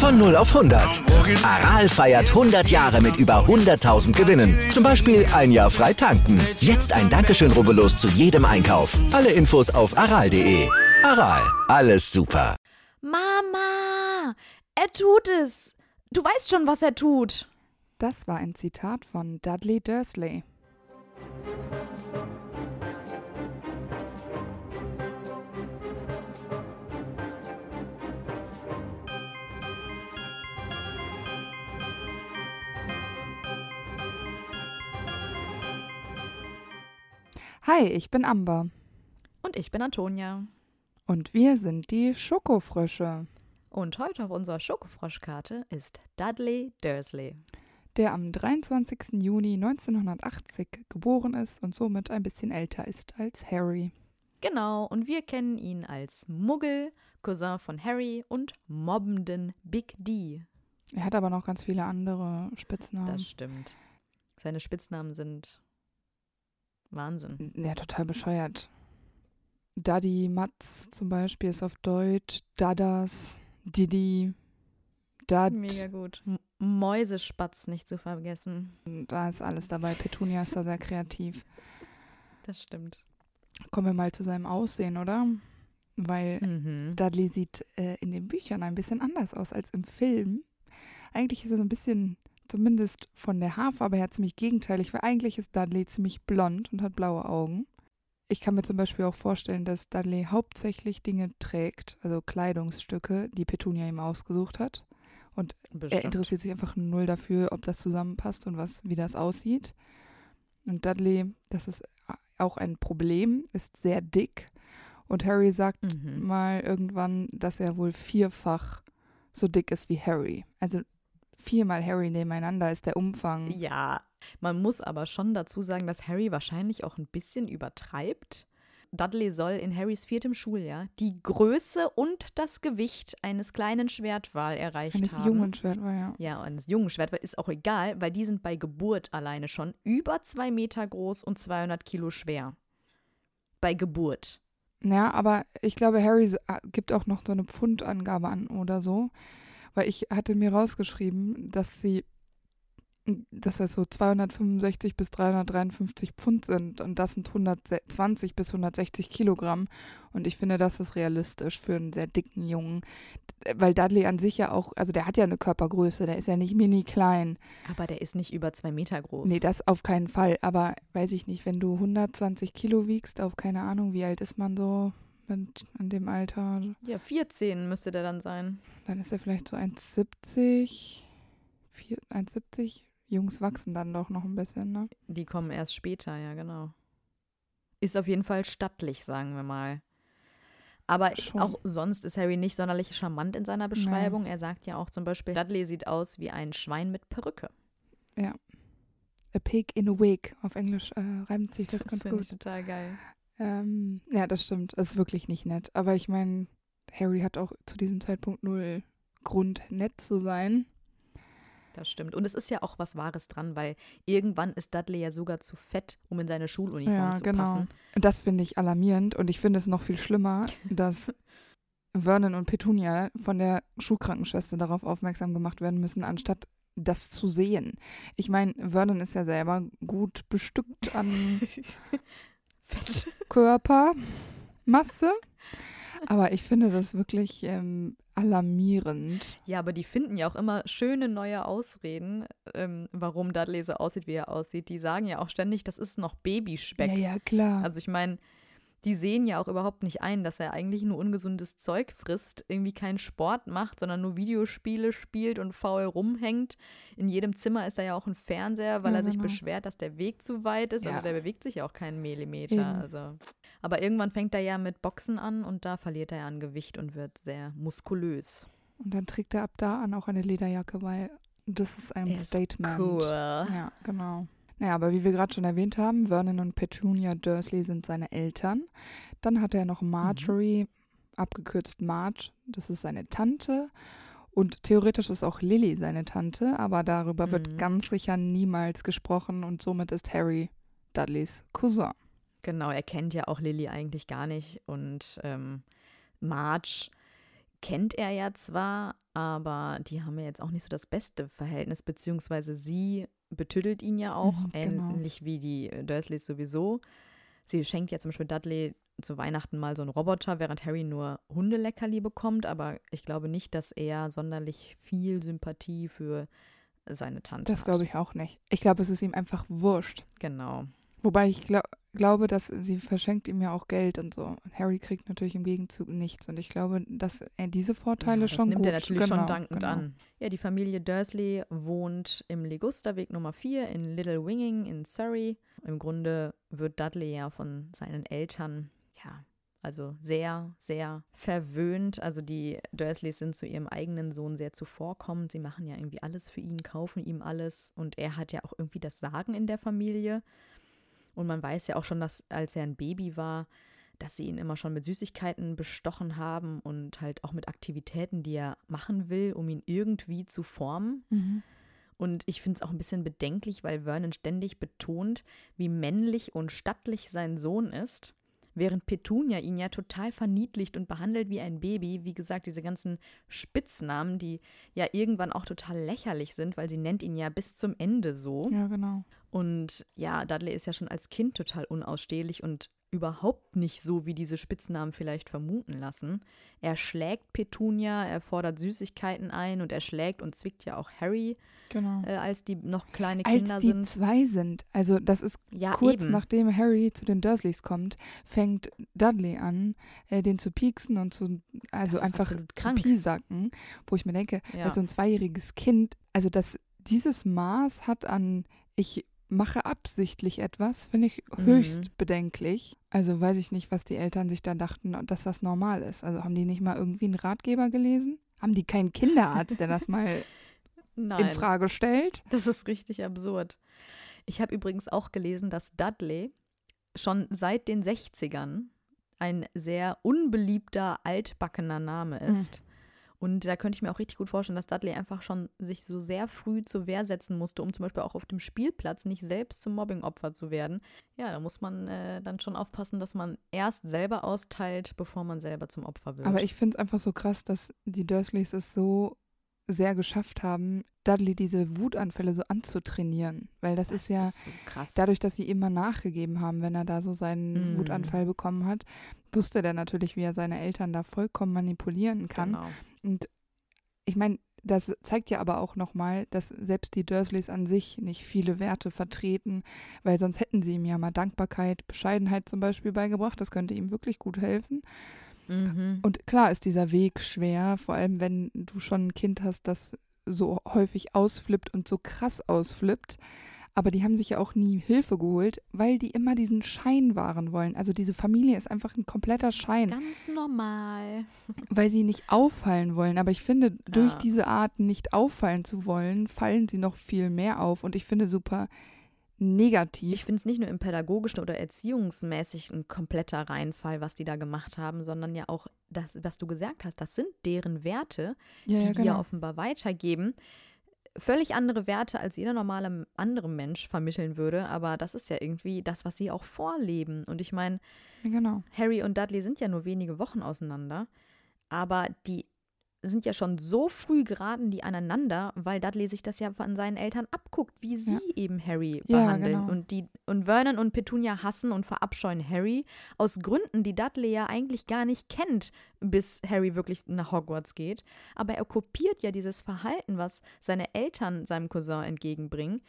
Von 0 auf 100. Aral feiert 100 Jahre mit über 100.000 Gewinnen. Zum Beispiel ein Jahr frei tanken. Jetzt ein Dankeschön, rubbellos zu jedem Einkauf. Alle Infos auf aral.de. Aral, alles super. Mama, er tut es. Du weißt schon, was er tut. Das war ein Zitat von Dudley Dursley. Hi, ich bin Amber Und ich bin Antonia. und wir sind die Schokofrösche, Und heute auf unserer Schokofroschkarte ist Dudley Dursley. Der am 23. Juni 1980 geboren ist und somit ein bisschen älter ist als Harry. Genau, und wir kennen ihn als Muggel, Cousin von Harry und mobbenden Big D. Er hat aber noch ganz viele andere Spitznamen. Das stimmt. Seine Spitznamen sind Wahnsinn. Ja, total bescheuert. Daddy Matz zum Beispiel ist auf Deutsch, Dadas, Didi, Dad, Mega gut. Mäusespatz nicht zu vergessen. da ist alles dabei. Petunia ist da sehr kreativ. Das stimmt. Kommen wir mal zu seinem Aussehen, oder? Weil Mhm. Dudley sieht äh, in den Büchern ein bisschen anders aus als im Film. Eigentlich ist er so ein bisschen, zumindest von der Haarfarbe her, ziemlich gegenteilig, weil eigentlich ist Dudley ziemlich blond und hat blaue Augen. Ich kann mir zum Beispiel auch vorstellen, dass Dudley hauptsächlich Dinge trägt, also Kleidungsstücke, die Petunia ihm ausgesucht hat. Er Bestimmt. interessiert sich einfach null dafür, ob das zusammenpasst und was, wie das aussieht. Und Dudley, das ist auch ein Problem, ist sehr dick. Und Harry sagt Mhm. mal irgendwann, dass er wohl vierfach so dick ist wie Harry. Also viermal Harry nebeneinander ist der Umfang. Ja, man muss aber schon dazu sagen, dass Harry wahrscheinlich auch ein bisschen übertreibt. Dudley soll in Harrys viertem Schuljahr die Größe und das Gewicht eines kleinen Schwertwal erreicht Eines haben. jungen Schwertwal, ja. Ja, eines jungen Schwertwal ist auch egal, weil die sind bei Geburt alleine schon über zwei Meter groß und 200 Kilo schwer. Bei Geburt. Ja, aber ich glaube, Harry s- a- gibt auch noch so eine Pfundangabe an oder so. Weil ich hatte mir rausgeschrieben, dass sie, dass das so 265 bis 353 Pfund sind und das sind 120 bis 160 Kilogramm. Und ich finde, das ist realistisch für einen sehr dicken Jungen. Weil Dudley an sich ja auch, also der hat ja eine Körpergröße, der ist ja nicht mini klein. Aber der ist nicht über zwei Meter groß. Nee, das auf keinen Fall. Aber weiß ich nicht, wenn du 120 Kilo wiegst, auf keine Ahnung, wie alt ist man so mit, in dem Alter, ja, 14 müsste der dann sein. dann ist er vielleicht so 1,70. vier- 1,70. Jungs wachsen dann doch noch ein bisschen, ne? Die kommen erst später, ja, genau. Ist auf jeden Fall stattlich, sagen wir mal. Aber Schon. auch sonst ist Harry nicht sonderlich charmant in seiner Beschreibung. Er sagt ja auch zum Beispiel, Dudley sieht aus wie ein Schwein mit Perücke. A pig in a wig. Auf Englisch äh, reimt sich das, Das ganz finde gut. ich total geil. Ähm, ja, das stimmt. Das ist wirklich nicht nett. Aber ich meine, Harry hat auch zu diesem Zeitpunkt null Grund, nett zu sein. Das stimmt. Und es ist ja auch was Wahres dran, weil irgendwann ist Dudley ja sogar zu fett, um in seine Schuluniform Ja, zu genau. passen. Und das finde ich alarmierend und ich finde es noch viel schlimmer, dass Vernon und Petunia von der Schulkrankenschwester darauf aufmerksam gemacht werden müssen, anstatt das zu sehen. Ich meine, Vernon ist ja selber gut bestückt an Fett. Körpermasse, aber ich finde das wirklich ähm, alarmierend. Ja, aber die finden ja auch immer schöne neue Ausreden, ähm, warum Dudley so aussieht, wie er aussieht. Die sagen ja auch ständig, das ist noch Babyspeck. Ja, ja, klar. Also ich meine, die sehen ja auch überhaupt nicht ein, dass er eigentlich nur ungesundes Zeug frisst, irgendwie keinen Sport macht, sondern nur Videospiele spielt und faul rumhängt. In jedem Zimmer ist da ja auch ein Fernseher, weil Ja, er sich genau. beschwert, dass der Weg zu weit ist. Ja. Also der bewegt sich ja auch keinen Millimeter. Eben. Also. Aber irgendwann fängt er ja mit Boxen an und da verliert er an Gewicht und wird sehr muskulös. und dann trägt er ab da an auch eine Lederjacke, weil das ist ein ist Statement. Cool. Ja, genau. Naja, aber wie wir gerade schon erwähnt haben, Vernon und Petunia Dursley sind seine Eltern. Dann hat er noch Marjorie, abgekürzt Marge, das ist seine Tante. Und theoretisch ist auch Lily seine Tante, aber darüber wird Mhm. ganz sicher niemals gesprochen und somit ist Harry Dudleys Cousin. Genau, er kennt ja auch Lily eigentlich gar nicht und ähm, Marge kennt er ja zwar, aber die haben ja jetzt auch nicht so das beste Verhältnis, beziehungsweise sie betüttelt ihn ja auch, Mhm, genau. ähnlich wie die Dursleys sowieso. Sie schenkt ja zum Beispiel Dudley zu Weihnachten mal so einen Roboter, während Harry nur Hundeleckerli bekommt, aber ich glaube nicht, dass er sonderlich viel Sympathie für seine Tante Das hat. glaube ich auch nicht. Ich glaube, es ist ihm einfach wurscht. Genau. Wobei ich glaub, glaube, dass sie verschenkt ihm ja auch Geld und so. Harry kriegt natürlich im Gegenzug nichts. Und ich glaube, dass er diese Vorteile Ja, das schon nimmt gut er natürlich genau, schon dankend genau. an. Ja, die Familie Dursley wohnt im Ligusterweg Nummer 4 in Little Winging in Surrey. Im Grunde wird Dudley ja von seinen Eltern, ja, also sehr, sehr verwöhnt. Also die Dursleys sind zu ihrem eigenen Sohn sehr zuvorkommend. Sie machen ja irgendwie alles für ihn, kaufen ihm alles. Und er hat ja auch irgendwie das Sagen in der Familie. Und man weiß ja auch schon, dass als er ein Baby war, dass sie ihn immer schon mit Süßigkeiten bestochen haben und halt auch mit Aktivitäten, die er machen will, um ihn irgendwie zu formen. Mhm. Und ich finde es auch ein bisschen bedenklich, weil Vernon ständig betont, wie männlich und stattlich sein Sohn ist, während Petunia ihn ja total verniedlicht und behandelt wie ein Baby. Wie gesagt, diese ganzen Spitznamen, die ja irgendwann auch total lächerlich sind, weil sie nennt ihn ja bis zum Ende so. Ja, genau. Und ja, Dudley ist ja schon als Kind total unausstehlich und überhaupt nicht so, wie diese Spitznamen vielleicht vermuten lassen. Er schlägt Petunia, er fordert Süßigkeiten ein und er schlägt und zwickt ja auch Harry, Genau. äh, als die noch kleine Als Kinder die sind. zwei sind, also das ist Ja, kurz eben. nachdem Harry zu den Dursleys kommt, fängt Dudley an, äh, den zu pieksen und zu, also einfach zu krank. piesacken, wo ich mir denke, Ja. dass so ein zweijähriges Kind, also dass dieses Maß hat an, ich mache absichtlich etwas, finde ich Mhm. höchst bedenklich. Also weiß ich nicht, was die Eltern sich da dachten, dass das normal ist. Also haben die nicht mal irgendwie einen Ratgeber gelesen? Haben die keinen Kinderarzt, der das mal in Nein, Frage stellt? das ist richtig absurd. Ich habe übrigens auch gelesen, dass Dudley schon seit den 60ern ein sehr unbeliebter, altbackener Name ist. Und da könnte ich mir auch richtig gut vorstellen, dass Dudley einfach schon sich so sehr früh zur Wehr setzen musste, um zum Beispiel auch auf dem Spielplatz nicht selbst zum Mobbingopfer zu werden. Ja, da muss man äh, dann schon aufpassen, dass man erst selber austeilt, bevor man selber zum Opfer wird. Aber ich finde es einfach so krass, dass die Dursleys es so sehr geschafft haben, Dudley diese Wutanfälle so anzutrainieren. Weil das, ist ja so krass. dadurch, dass sie immer nachgegeben haben, wenn er da so seinen Mhm. Wutanfall bekommen hat, wusste der natürlich, wie er seine Eltern da vollkommen manipulieren kann. Genau. Und ich meine, das zeigt ja aber auch nochmal, dass selbst die Dursleys an sich nicht viele Werte vertreten, weil sonst hätten sie ihm ja mal Dankbarkeit, Bescheidenheit zum Beispiel beigebracht. Das könnte ihm wirklich gut helfen. Mhm. Und klar ist dieser Weg schwer, vor allem wenn du schon ein Kind hast, das so häufig ausflippt und so krass ausflippt. Aber die haben sich ja auch nie Hilfe geholt, weil die immer diesen Schein wahren wollen. Also diese Familie ist einfach ein kompletter Schein, Ganz normal. weil sie nicht auffallen wollen. Aber ich finde, durch Ja. diese Art nicht auffallen zu wollen, fallen sie noch viel mehr auf. Und ich finde super negativ. Ich finde es nicht nur im pädagogischen oder erziehungsmäßig ein kompletter Reinfall, was die da gemacht haben, sondern ja auch das, was du gesagt hast, das sind deren Werte, ja, die ja, die ja genau. offenbar weitergeben. Völlig andere Werte, als jeder normale andere Mensch vermitteln würde, aber das ist ja irgendwie das, was sie auch vorleben. Und ich meine, genau. Harry und Dudley sind ja nur wenige Wochen auseinander, aber die sind ja schon so früh geraten die aneinander, weil Dudley sich das ja von seinen Eltern abguckt, wie sie eben Harry Ja, behandeln. genau. Und, die, und Vernon und Petunia hassen und verabscheuen Harry aus Gründen, die Dudley ja eigentlich gar nicht kennt, bis Harry wirklich nach Hogwarts geht. Aber er kopiert ja dieses Verhalten, was seine Eltern seinem Cousin entgegenbringen.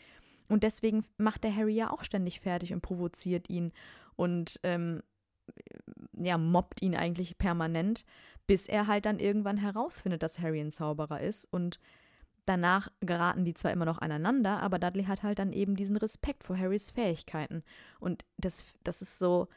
Und deswegen macht der Harry ja auch ständig fertig und provoziert ihn und ähm, ja, mobbt ihn eigentlich permanent, bis er halt dann irgendwann herausfindet, dass Harry ein Zauberer ist. Und danach geraten die zwar immer noch aneinander, aber Dudley hat halt dann eben diesen Respekt vor Harrys Fähigkeiten. Und das, das ist so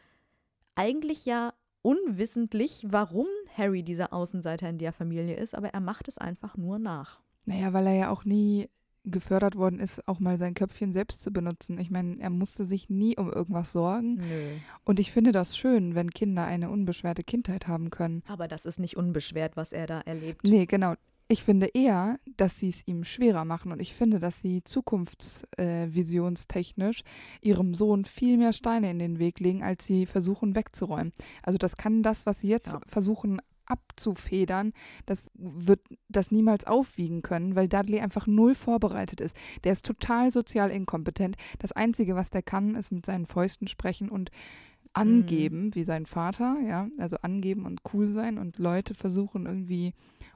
eigentlich ja unwissentlich, warum Harry dieser Außenseiter in der Familie ist, aber er macht es einfach nur nach. Naja, weil er ja auch nie gefördert worden ist, auch mal sein Köpfchen selbst zu benutzen. Ich meine, er musste sich nie um irgendwas sorgen. Nö. Und ich finde das schön, wenn Kinder eine unbeschwerte Kindheit haben können. Aber das ist nicht unbeschwert, was er da erlebt. Nee, genau. Ich finde eher, dass sie es ihm schwerer machen und ich finde, dass sie zukunftsvisionstechnisch äh, ihrem Sohn viel mehr Steine in den Weg legen, als sie versuchen wegzuräumen. Also das kann das, was sie jetzt Ja. versuchen abzufedern, das wird das niemals aufwiegen können, weil Dudley einfach null vorbereitet ist. Der ist total sozial inkompetent. Das Einzige, was der kann, ist mit seinen Fäusten sprechen und angeben, wie sein Vater, ja, also angeben und cool sein und Leute versuchen irgendwie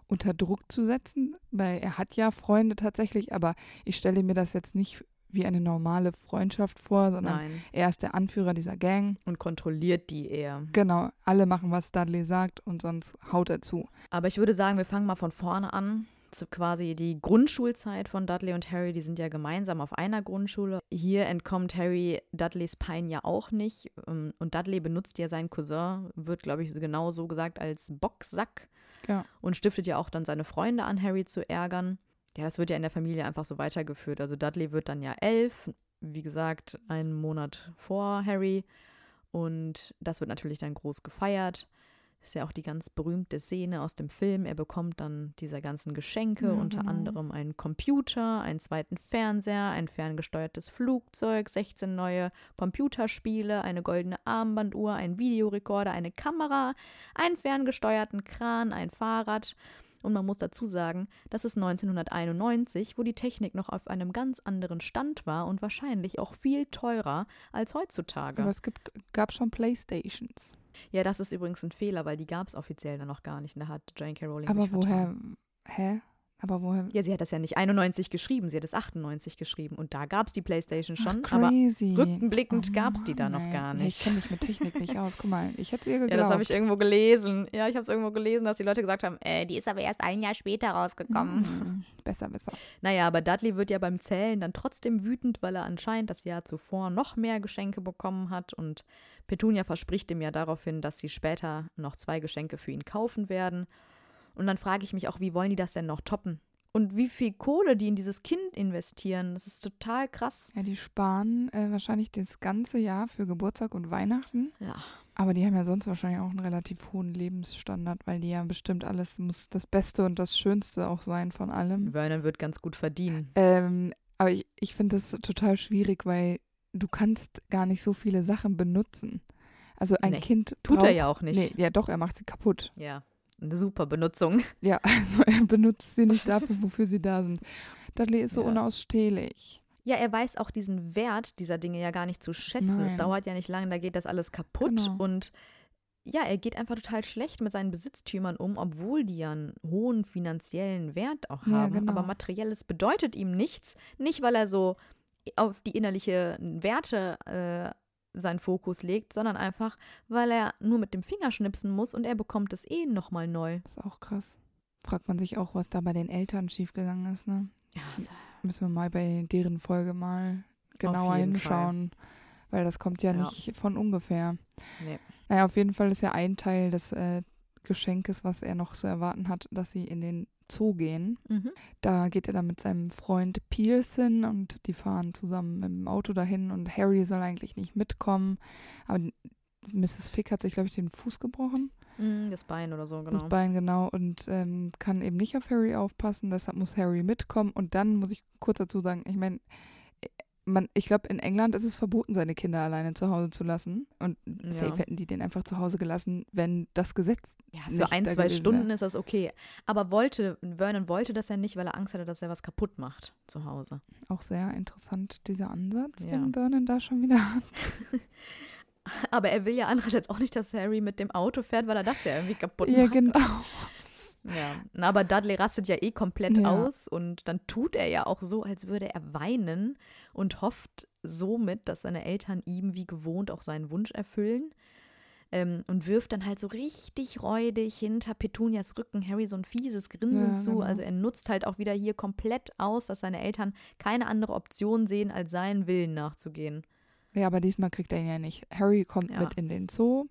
unter Druck zu setzen, weil er hat ja Freunde tatsächlich, aber ich stelle mir das jetzt nicht wie eine normale Freundschaft vor, sondern Nein. er ist der Anführer dieser Gang. Und kontrolliert die eher. Genau, alle machen, was Dudley sagt und sonst haut er zu. Aber ich würde sagen, wir fangen mal von vorne an. Zu quasi die Grundschulzeit von Dudley und Harry, die sind ja gemeinsam auf einer Grundschule. Hier entkommt Harry Dudleys Pein ja auch nicht. Ähm, Und Dudley benutzt ja seinen Cousin, wird, glaube ich, genau so gesagt, als Boxsack Ja. und stiftet ja auch dann seine Freunde an, Harry zu ärgern. Ja, das wird ja in der Familie einfach so weitergeführt. Also Dudley wird dann ja elf, wie gesagt, einen Monat vor Harry. Und das wird natürlich dann groß gefeiert. Ist ja auch die ganz berühmte Szene aus dem Film. Er bekommt dann diese ganzen Geschenke, Ja, unter genau. anderem einen Computer, einen zweiten Fernseher, ein ferngesteuertes Flugzeug, 16 neue Computerspiele, eine goldene Armbanduhr, einen Videorekorder, eine Kamera, einen ferngesteuerten Kran, ein Fahrrad. Und man muss dazu sagen, das ist 1991, wo die Technik noch auf einem ganz anderen Stand war und wahrscheinlich auch viel teurer als heutzutage. Aber es gibt, gab schon Playstations. Ja, das ist übrigens ein Fehler, weil die gab es offiziell dann noch gar nicht. Und da hat J.K. Rowling Aber woher, vertan. hä? Aber woher? Ja, sie hat das ja nicht 91 geschrieben, sie hat es 98 geschrieben. Und da gab es die Playstation schon, Ach, aber rückblickend Oh gab's die da noch gar Ja, nicht. ich kenne mich mit Technik nicht aus. Guck mal, ich hätte es ihr geglaubt. ja, das habe ich irgendwo gelesen. Ja, ich habe es irgendwo gelesen, dass die Leute gesagt haben, äh, die ist aber erst ein Jahr später rausgekommen. Hm, Besser, besser. Naja, aber Dudley wird ja beim Zählen dann trotzdem wütend, weil er anscheinend das Jahr zuvor noch mehr Geschenke bekommen hat. Und Petunia verspricht ihm ja daraufhin, dass sie später noch zwei Geschenke für ihn kaufen werden. Und dann frage ich mich auch, wie wollen die das denn noch toppen? Und wie viel Kohle die in dieses Kind investieren, das ist total krass. Ja, die sparen äh, wahrscheinlich das ganze Jahr für Geburtstag und Weihnachten. Ja, Aber die haben ja sonst wahrscheinlich auch einen relativ hohen Lebensstandard, weil die ja bestimmt alles muss das Beste und das Schönste auch sein von allem. Vernon wird ganz gut verdienen. Ähm, aber ich, ich finde das total schwierig, weil du kannst gar nicht so viele Sachen benutzen. Also ein Nee, Kind Tut braucht, er ja auch nicht. Nee, ja doch, er macht sie kaputt. Ja, eine super Benutzung. Ja, also er benutzt sie nicht dafür, wofür sie da sind. Dudley ist so Ja. unausstehlich. Ja, er weiß auch diesen Wert dieser Dinge ja gar nicht zu schätzen. Es Nein. dauert ja nicht lange, da geht das alles kaputt. Genau. Und ja, er geht einfach total schlecht mit seinen Besitztümern um, obwohl die ja einen hohen finanziellen Wert auch Ja, haben. genau. Aber materielles bedeutet ihm nichts. Nicht, weil er so auf die innerlichen Werte äh, seinen Fokus legt, sondern einfach, weil er nur mit dem Finger schnipsen muss und er bekommt es eh nochmal neu. Das ist auch krass. Fragt man sich auch, was da bei den Eltern schiefgegangen ist, ne? Ja, Müssen wir mal bei deren Folge mal genauer hinschauen. Weil das kommt ja, Ja. nicht von ungefähr. nee. Naja, auf jeden Fall ist ja ein Teil des äh, Geschenkes, was er noch zu erwarten hat, dass sie in den Zoo gehen. Mhm. Da geht er dann mit seinem Freund Pearson und die fahren zusammen dem Auto dahin und Harry soll eigentlich nicht mitkommen. Aber Mrs. Fick hat sich, glaube ich, den Fuß gebrochen. Mm, Das Bein oder so, genau. Das Bein genau und ähm, kann eben nicht auf Harry aufpassen, deshalb muss Harry mitkommen und dann muss ich kurz dazu sagen, ich meine, man, ich glaube, in England ist es verboten, seine Kinder alleine zu Hause zu lassen. Und Ja. safe hätten die den einfach zu Hause gelassen, wenn das Gesetz. Ja, für ein, zwei Stunden wär. ist das okay. Aber wollte, Vernon wollte das ja nicht, weil er Angst hatte, dass er was kaputt macht zu Hause. Auch sehr interessant, dieser Ansatz, Ja. den Vernon da schon wieder hat. Aber er will ja andererseits auch nicht, dass Harry mit dem Auto fährt, weil er das ja irgendwie kaputt Ja, macht. genau. Ja. Na, Aber Dudley rastet ja eh komplett Ja. aus und dann tut er ja auch so, als würde er weinen und hofft somit, dass seine Eltern ihm wie gewohnt auch seinen Wunsch erfüllen. Ähm, und wirft dann halt so richtig räudig hinter Petunias Rücken Harry so ein fieses Grinsen Ja, zu. genau. Also er nutzt halt auch wieder hier komplett aus, dass seine Eltern keine andere Option sehen, als seinen Willen nachzugehen. Ja, aber diesmal kriegt er ihn ja nicht. Harry kommt Ja. mit in den Zoo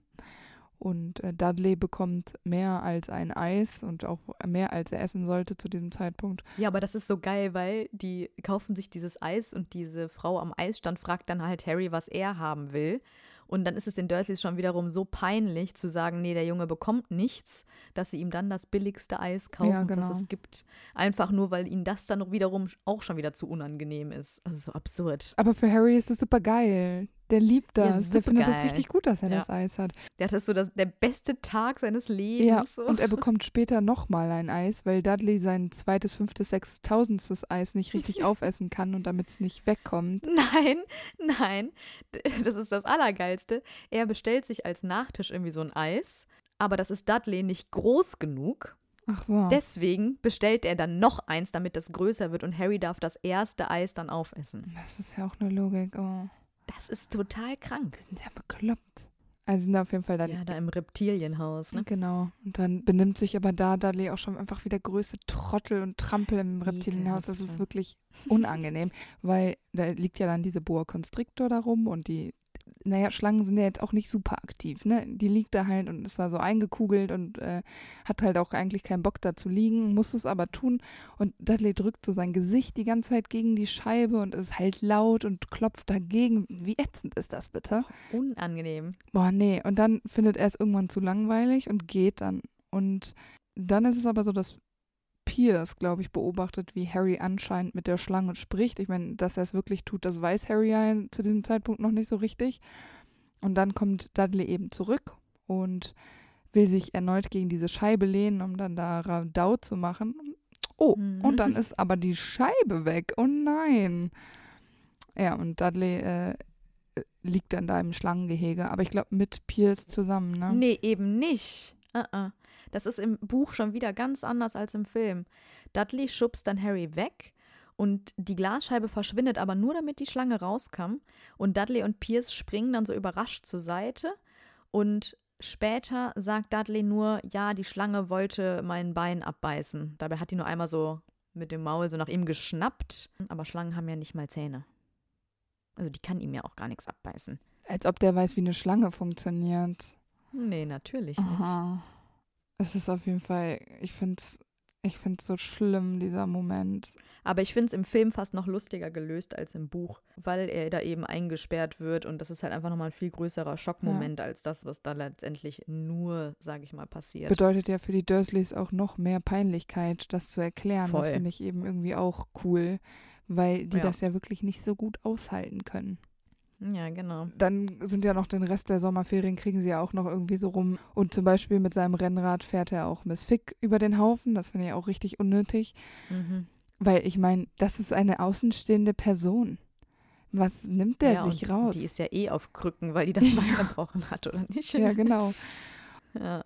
und äh, Dudley bekommt mehr als ein Eis und auch mehr als er essen sollte zu diesem Zeitpunkt. Ja, aber das ist so geil, weil die kaufen sich dieses Eis und diese Frau am Eisstand fragt dann halt Harry, was er haben will. Und dann ist es den Dursleys schon wiederum so peinlich zu sagen, nee, der Junge bekommt nichts, dass sie ihm dann das billigste Eis kaufen, Ja, genau. was es gibt. Einfach nur, weil ihnen das dann wiederum auch schon wieder zu unangenehm ist. Also so absurd. Aber für Harry ist es super geil. Der liebt Ja, das. der findet das richtig gut, dass er Ja. das Eis hat. Das ist so das, der beste Tag seines Lebens. Ja, so. und er bekommt später nochmal ein Eis, weil Dudley sein zweites, fünftes, sechstes, tausendstes Eis nicht richtig aufessen kann und damit es nicht wegkommt. Nein, nein, das ist das Allergeilste. Er bestellt sich als Nachtisch irgendwie so ein Eis, aber das ist Dudley nicht groß genug. Ach so. Deswegen bestellt er dann noch eins, damit das größer wird und Harry darf das erste Eis dann aufessen. Das ist ja auch eine Logik. Oh, Das ist total krank. ja bekloppt. Also sind auf jeden Fall dann. Ja, da im Reptilienhaus, ne? Genau. Und dann benimmt sich aber da Dudley auch schon einfach wie der größte Trottel und Trampel im Reptilienhaus. Das ist wirklich unangenehm, weil da liegt ja dann diese Boa Constrictor da rum und die, naja, Schlangen sind ja jetzt auch nicht super aktiv, ne? Die liegt da halt und ist da so eingekugelt und äh, hat halt auch eigentlich keinen Bock da zu liegen, muss es aber tun. Und Dudley drückt so sein Gesicht die ganze Zeit gegen die Scheibe und ist halt laut und klopft dagegen. Wie ätzend ist das bitte? Unangenehm. Boah, nee. Und dann findet er es irgendwann zu langweilig und geht dann. Und dann ist es aber so, dass Pierce, glaube ich, beobachtet, wie Harry anscheinend mit der Schlange spricht. Ich meine, dass er es wirklich tut, das weiß Harry ja zu diesem Zeitpunkt noch nicht so richtig. Und dann kommt Dudley eben zurück und will sich erneut gegen diese Scheibe lehnen, um dann da Radau zu machen. Oh, Mhm. und dann ist aber die Scheibe weg. Oh nein. Ja, und Dudley äh, liegt dann da im Schlangengehege, aber ich glaube mit Pierce zusammen, ne? Nee, eben nicht. Uh-uh. Das ist im Buch schon wieder ganz anders als im Film. Dudley schubst dann Harry weg und die Glasscheibe verschwindet aber nur, damit die Schlange rauskam. Und Dudley und Pierce springen dann so überrascht zur Seite und später sagt Dudley nur, ja, die Schlange wollte mein Bein abbeißen. Dabei hat die nur einmal so mit dem Maul so nach ihm geschnappt. Aber Schlangen haben ja nicht mal Zähne. Also die kann ihm ja auch gar nichts abbeißen. Als ob der weiß, wie eine Schlange funktioniert. Nee, natürlich nicht. Es ist auf jeden Fall, ich finde es ich find's so schlimm, dieser Moment. Aber ich finde es im Film fast noch lustiger gelöst als im Buch, weil er da eben eingesperrt wird und das ist halt einfach nochmal ein viel größerer Schockmoment als das, was da letztendlich nur, sage ich mal, passiert. Bedeutet ja für die Dursleys auch noch mehr Peinlichkeit, das zu erklären. Das Voll. finde ich eben irgendwie auch cool, weil die Ja. das ja wirklich nicht so gut aushalten können. Ja, genau. dann sind ja noch den Rest der Sommerferien, kriegen sie ja auch noch irgendwie so rum. Und zum Beispiel mit seinem Rennrad fährt er auch Miss Fick über den Haufen. Das finde ich auch richtig unnötig. Mhm. Weil ich meine, das ist eine außenstehende Person. Was nimmt der ja, sich raus? Die ist ja eh auf Krücken, weil die das Bein gebrochen hat, oder nicht? ja, genau. Ja.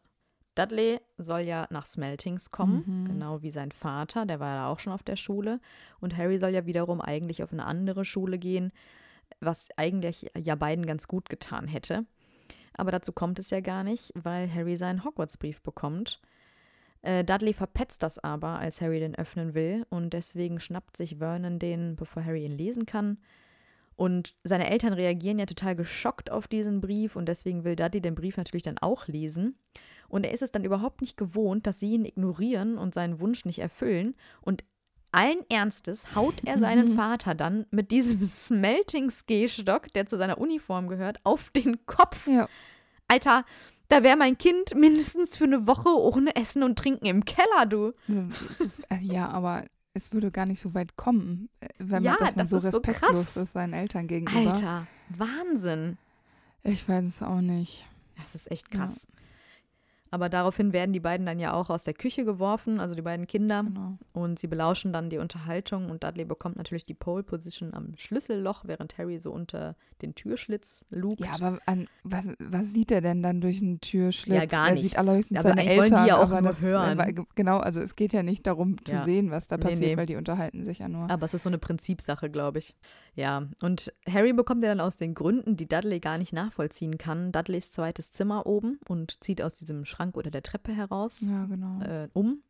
Dudley soll ja nach Smeltings kommen, Mhm. genau wie sein Vater, der war ja auch schon auf der Schule. Und Harry soll ja wiederum eigentlich auf eine andere Schule gehen, was eigentlich ja beiden ganz gut getan hätte. Aber dazu kommt es ja gar nicht, weil Harry seinen Hogwarts-Brief bekommt. Äh, Dudley verpetzt das aber, als Harry den öffnen will, und deswegen schnappt sich Vernon den, bevor Harry ihn lesen kann. Und seine Eltern reagieren ja total geschockt auf diesen Brief und deswegen will Dudley den Brief natürlich dann auch lesen. Und er ist es dann überhaupt nicht gewohnt, dass sie ihn ignorieren und seinen Wunsch nicht erfüllen. Und allen Ernstes haut er seinen Vater dann mit diesem Smeltings-Gehstock, der zu seiner Uniform gehört, auf den Kopf. Ja. Alter, da wäre mein Kind mindestens für eine Woche ohne Essen und Trinken im Keller, du. Äh, Ja, aber es würde gar nicht so weit kommen, äh, wenn Ja, man, dass man das so ist so respektlos krass. ist seinen Eltern gegenüber. Alter, Wahnsinn. Ich weiß es auch nicht. Das ist echt krass. Aber daraufhin werden die beiden dann ja auch aus der Küche geworfen, also die beiden Kinder. Genau. Und sie belauschen dann die Unterhaltung und Dudley bekommt natürlich die Pole Position am Schlüsselloch, während Harry so unter den Türschlitz lugt. Ja, aber an, was, was sieht er denn dann durch einen Türschlitz? Ja, gar er nichts. sieht allerhöchstens Aber seine eigentlich wollen Eltern, die ja auch nur das, hören. äh, Genau, also es geht ja nicht darum zu Ja. sehen, was da Nee, passiert, nee. weil die unterhalten sich ja nur. Aber es ist so eine Prinzipsache, glaube ich. Ja, und Harry bekommt ja dann aus den Gründen, die Dudley gar nicht nachvollziehen kann, Dudleys zweites Zimmer oben und zieht aus diesem Schrank oder der Treppe heraus Ja, genau. äh, um.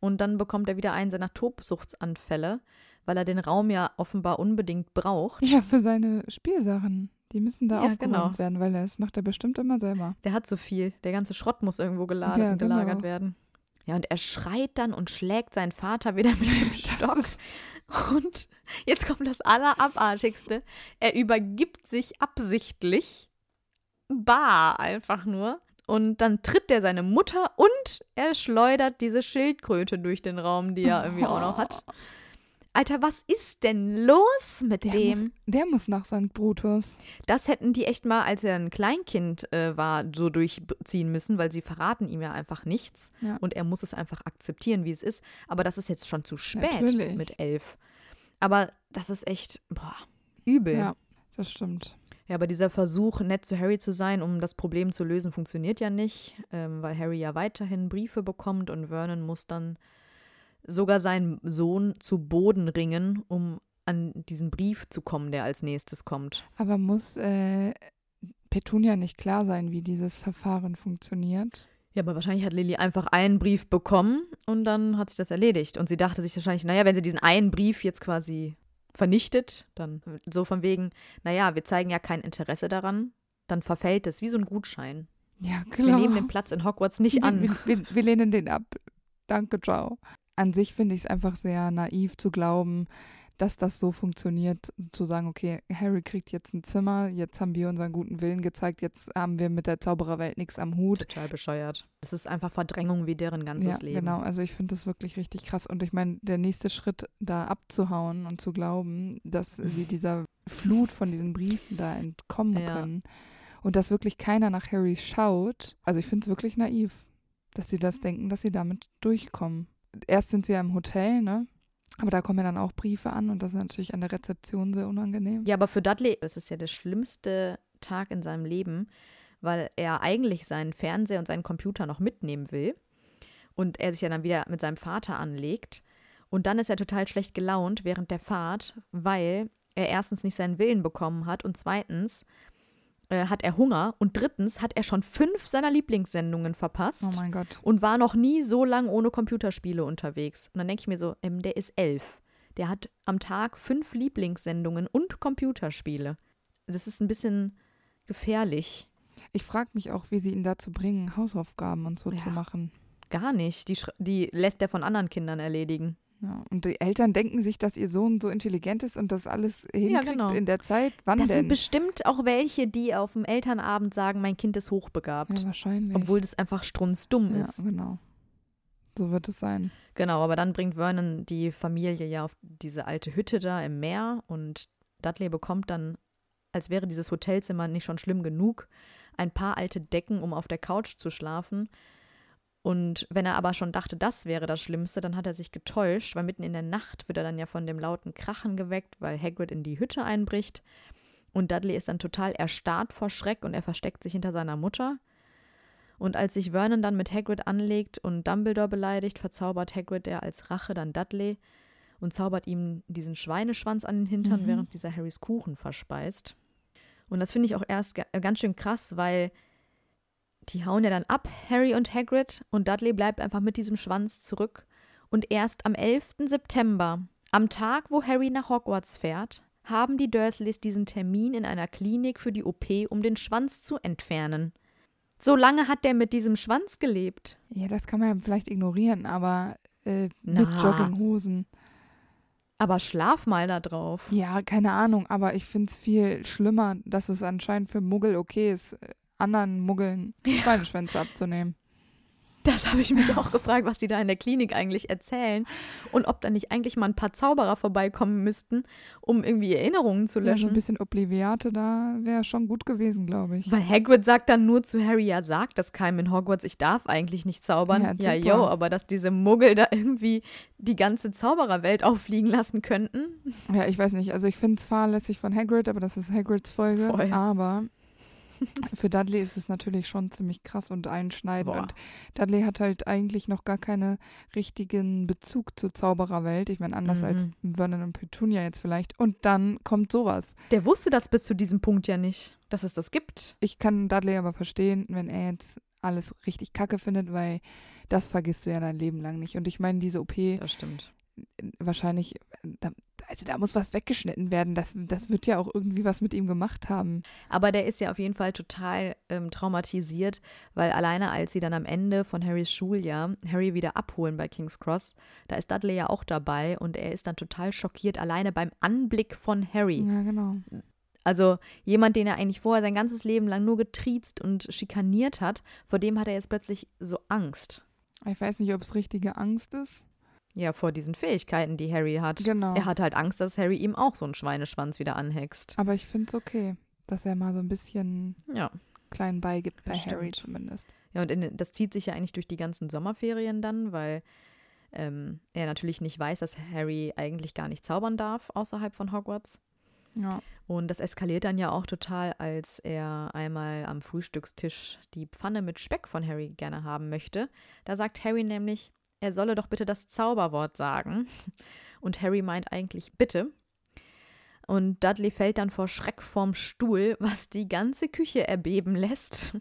Und dann bekommt er wieder einen seiner Tobsuchtsanfälle, weil er den Raum ja offenbar unbedingt braucht. Ja, für seine Spielsachen. Die müssen da Ja, aufgeräumt genau. werden, weil das macht er bestimmt immer selber. Der hat so viel. Der ganze Schrott muss irgendwo geladen, Ja, genau. gelagert werden. Ja, und er schreit dann und schlägt seinen Vater wieder mit dem Stock. Und jetzt kommt das Allerabartigste. Er übergibt sich absichtlich bar einfach nur. Und dann tritt er seine Mutter und er schleudert diese Schildkröte durch den Raum, die er irgendwie auch noch hat. Alter, was ist denn los mit Der dem? muss, der muss nach St. Brutus. Das hätten die echt mal, als er ein Kleinkind äh, war, so durchziehen müssen, weil sie verraten ihm ja einfach nichts. Ja. Und er muss es einfach akzeptieren, wie es ist. Aber das ist jetzt schon zu spät Natürlich. mit elf. Aber das ist echt, boah, übel. Ja, das stimmt. Ja, aber dieser Versuch, nett zu Harry zu sein, um das Problem zu lösen, funktioniert ja nicht, ähm, weil Harry ja weiterhin Briefe bekommt und Vernon muss dann sogar seinen Sohn zu Boden ringen, um an diesen Brief zu kommen, der als nächstes kommt. Aber muss äh, Petunia nicht klar sein, wie dieses Verfahren funktioniert? Ja, aber wahrscheinlich hat Lilly einfach einen Brief bekommen und dann hat sich das erledigt. Und sie dachte sich wahrscheinlich, naja, wenn sie diesen einen Brief jetzt quasi vernichtet, dann so von wegen, naja, wir zeigen ja kein Interesse daran, dann verfällt es wie so ein Gutschein. Ja, Wir klar. nehmen den Platz in Hogwarts nicht wir, an. wir, wir, wir lehnen den ab. Danke, ciao. An sich finde ich es einfach sehr naiv zu glauben, dass das so funktioniert, zu sagen, okay, Harry kriegt jetzt ein Zimmer, jetzt haben wir unseren guten Willen gezeigt, jetzt haben wir mit der Zaubererwelt nichts am Hut. Total bescheuert. Das ist einfach Verdrängung wie deren ganzes ja, Leben. genau. Also ich finde das wirklich richtig krass. Und ich meine, der nächste Schritt, da abzuhauen und zu glauben, dass sie dieser Flut von diesen Briefen da entkommen Ja. können und dass wirklich keiner nach Harry schaut. Also ich finde es wirklich naiv, dass sie das denken, dass sie damit durchkommen. Erst sind sie ja im Hotel, ne? Aber da kommen ja dann auch Briefe an und das ist natürlich an der Rezeption sehr unangenehm. Ja, aber für Dudley, ist ja der schlimmste Tag in seinem Leben, weil er eigentlich seinen Fernseher und seinen Computer noch mitnehmen will und er sich ja dann wieder mit seinem Vater anlegt. Und dann ist er total schlecht gelaunt während der Fahrt, weil er erstens nicht seinen Willen bekommen hat und zweitens äh, hat er Hunger und drittens hat er schon fünf seiner Lieblingssendungen verpasst. Oh mein Gott. und war noch nie so lang ohne Computerspiele unterwegs. Und dann denke ich mir so, ähm, der ist elf. Der hat am Tag fünf Lieblingssendungen und Computerspiele. Das ist ein bisschen gefährlich. Ich frage mich auch, wie sie ihn dazu bringen, Hausaufgaben und so Ja. zu machen. Gar nicht. Die, die lässt er von anderen Kindern erledigen. Ja, und die Eltern denken sich, dass ihr Sohn so intelligent ist und das alles hinkriegt genau. in der Zeit. Wann das denn? sind bestimmt auch welche, die auf dem Elternabend sagen, mein Kind ist hochbegabt. ja, wahrscheinlich. obwohl das einfach strunzdumm ja, ist. genau. So wird es sein. Genau, aber dann bringt Vernon die Familie ja auf diese alte Hütte da im Meer und Dudley bekommt dann, als wäre dieses Hotelzimmer nicht schon schlimm genug, ein paar alte Decken, um auf der Couch zu schlafen. Und wenn er aber schon dachte, das wäre das Schlimmste, dann hat er sich getäuscht, weil mitten in der Nacht wird er dann ja von dem lauten Krachen geweckt, weil Hagrid in die Hütte einbricht. Und Dudley ist dann total erstarrt vor Schreck und er versteckt sich hinter seiner Mutter. Und als sich Vernon dann mit Hagrid anlegt und Dumbledore beleidigt, verzaubert Hagrid er als Rache dann Dudley und zaubert ihm diesen Schweineschwanz an den Hintern, Mhm. während dieser Harrys Kuchen verspeist. Und das finde ich auch erst ga- ganz schön krass, weil die hauen ja dann ab, Harry und Hagrid, und Dudley bleibt einfach mit diesem Schwanz zurück. Und erst am 11. September, am Tag, wo Harry nach Hogwarts fährt, haben die Dursleys diesen Termin in einer Klinik für die OP, um den Schwanz zu entfernen. So lange hat der mit diesem Schwanz gelebt. Ja, das kann man ja vielleicht ignorieren, aber äh, Na. mit Jogginghosen. Aber schlaf mal da drauf. Ja, keine Ahnung, aber ich finde es viel schlimmer, dass es anscheinend für Muggel okay ist, anderen Muggeln Schweineschwänze abzunehmen. Das habe ich mich auch gefragt, was die da in der Klinik eigentlich erzählen und ob da nicht eigentlich mal ein paar Zauberer vorbeikommen müssten, um irgendwie Erinnerungen zu Ja, so löschen. ein bisschen Obliviate da wäre schon gut gewesen, glaube ich. Weil Hagrid sagt dann nur zu Harry, ja, sagt das keinem in Hogwarts, ich darf eigentlich nicht zaubern. Ja, Ja, yo, aber dass diese Muggel da irgendwie die ganze Zaubererwelt auffliegen lassen könnten. Ja, ich weiß nicht. Also ich finde es fahrlässig von Hagrid, aber das ist Hagrids Folge. Voll. Aber für Dudley ist es natürlich schon ziemlich krass und einschneidend. Boah. Und Dudley hat halt eigentlich noch gar keinen richtigen Bezug zur Zaubererwelt. Ich meine, anders als Mhm. Vernon und Petunia jetzt vielleicht. Und dann kommt sowas. Der wusste das bis zu diesem Punkt ja nicht, dass es das gibt. Ich kann Dudley aber verstehen, wenn er jetzt alles richtig kacke findet, weil das vergisst du ja dein Leben lang nicht. Und ich meine, diese OP Das stimmt. wahrscheinlich, da, also da muss was weggeschnitten werden. Das, das wird ja auch irgendwie was mit ihm gemacht haben. Aber der ist ja auf jeden Fall total ähm, traumatisiert, weil alleine als sie dann am Ende von Harrys Schuljahr Harry wieder abholen bei King's Cross, da ist Dudley ja auch dabei und er ist dann total schockiert, alleine beim Anblick von Harry. Ja, genau. Also jemand, den er eigentlich vorher sein ganzes Leben lang nur getriezt und schikaniert hat, vor dem hat er jetzt plötzlich so Angst. Ich weiß nicht, ob es richtige Angst ist. Ja, vor diesen Fähigkeiten, die Harry hat. Genau. Er hat halt Angst, dass Harry ihm auch so einen Schweineschwanz wieder anhext. Aber ich finde es okay, dass er mal so ein bisschen Ja. klein beigibt, bei Das Harry stimmt. zumindest. Ja, und in, das zieht sich ja eigentlich durch die ganzen Sommerferien dann, weil ähm, er natürlich nicht weiß, dass Harry eigentlich gar nicht zaubern darf außerhalb von Hogwarts. Ja. Und das eskaliert dann ja auch total, als er einmal am Frühstückstisch die Pfanne mit Speck von Harry gerne haben möchte. Da sagt Harry nämlich, er solle doch bitte das Zauberwort sagen. Und Harry meint eigentlich bitte. Und Dudley fällt dann vor Schreck vorm Stuhl, was die ganze Küche erbeben lässt.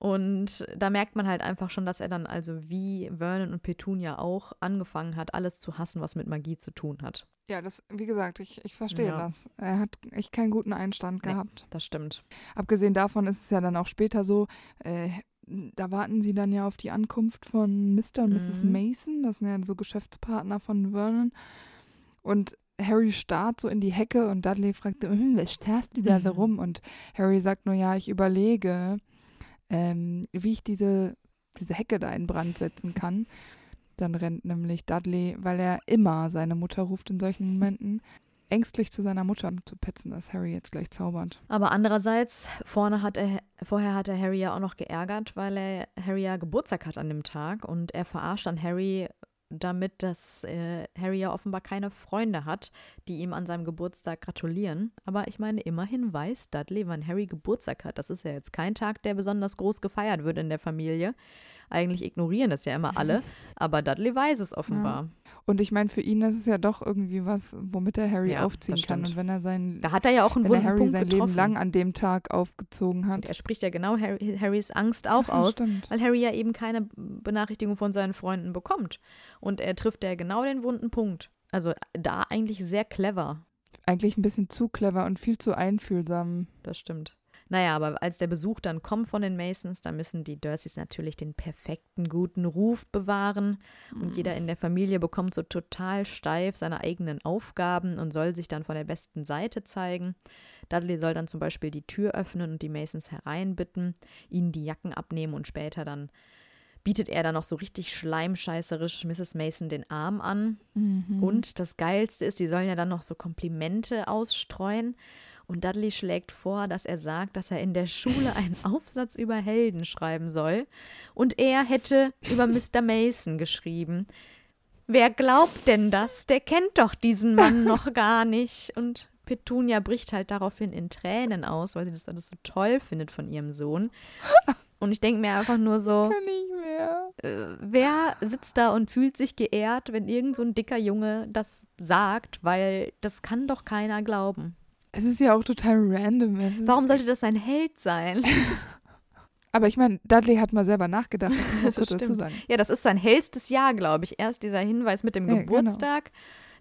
Und da merkt man halt einfach schon, dass er dann also wie Vernon und Petunia auch angefangen hat, alles zu hassen, was mit Magie zu tun hat. Ja, das, wie gesagt, ich, ich verstehe Ja. das. Er hat echt keinen guten Einstand Nee. gehabt. Das stimmt. Abgesehen davon ist es ja dann auch später so, äh, da warten sie dann ja auf die Ankunft von Mr. und Mrs. Mhm. Mason, das sind ja so Geschäftspartner von Vernon. Und Harry starrt so in die Hecke und Dudley fragt, hm, was starrst du da so rum? Und Harry sagt nur, ja, ich überlege, ähm, wie ich diese, diese Hecke da in Brand setzen kann. Dann rennt nämlich Dudley, weil er immer seine Mutter ruft in solchen Momenten, ängstlich zu seiner Mutter zu petzen, dass Harry jetzt gleich zaubert. Aber andererseits, vorne hat er, vorher hat er Harry ja auch noch geärgert, weil er Harry ja Geburtstag hat an dem Tag und er verarscht dann Harry damit, dass äh, Harry ja offenbar keine Freunde hat, die ihm an seinem Geburtstag gratulieren. Aber ich meine, immerhin weiß Dudley, wann Harry Geburtstag hat. Das ist ja jetzt kein Tag, der besonders groß gefeiert wird in der Familie. Eigentlich ignorieren das ja immer alle, aber Dudley weiß es offenbar. Und ich meine, für ihn ist es ja doch irgendwie was, womit er Harry Ja, aufziehen das kann. Und wenn er sein, Da hat er ja auch einen wenn er Harry Punkt sein getroffen. Leben lang an dem Tag aufgezogen hat. Und er spricht ja genau Harry, Harrys Angst auch Ja, aus, Stimmt. weil Harry ja eben keine Benachrichtigung von seinen Freunden bekommt. Und er trifft ja genau den wunden Punkt. Also da eigentlich sehr clever. Eigentlich ein bisschen zu clever und viel zu einfühlsam. Das stimmt. Naja, aber als der Besuch dann kommt von den Masons, da müssen die Dursleys natürlich den perfekten, guten Ruf bewahren. Und jeder in der Familie bekommt so total steif seine eigenen Aufgaben und soll sich dann von der besten Seite zeigen. Dudley soll dann zum Beispiel die Tür öffnen und die Masons hereinbitten, ihnen die Jacken abnehmen und später dann bietet er dann noch so richtig schleimscheißerisch Mrs. Mason den Arm an. Mhm. Und das Geilste ist, die sollen ja dann noch so Komplimente ausstreuen. Und Dudley schlägt vor, dass er sagt, dass er in der Schule einen Aufsatz über Helden schreiben soll. Und er hätte über Mr. Mason geschrieben. Wer glaubt denn das? Der kennt doch diesen Mann noch gar nicht. Und Petunia bricht halt daraufhin in Tränen aus, weil sie das alles so toll findet von ihrem Sohn. Und ich denke mir einfach nur so, äh, wer sitzt da und fühlt sich geehrt, wenn irgend so ein dicker Junge das sagt, weil das kann doch keiner glauben. Es ist ja auch total random. Warum sollte das ein Held sein? Aber ich meine, Dudley hat mal selber nachgedacht, das Das dazu sagen. Ja, das ist sein hellstes Jahr, glaube ich. Erst dieser Hinweis mit dem Ja, genau. Geburtstag,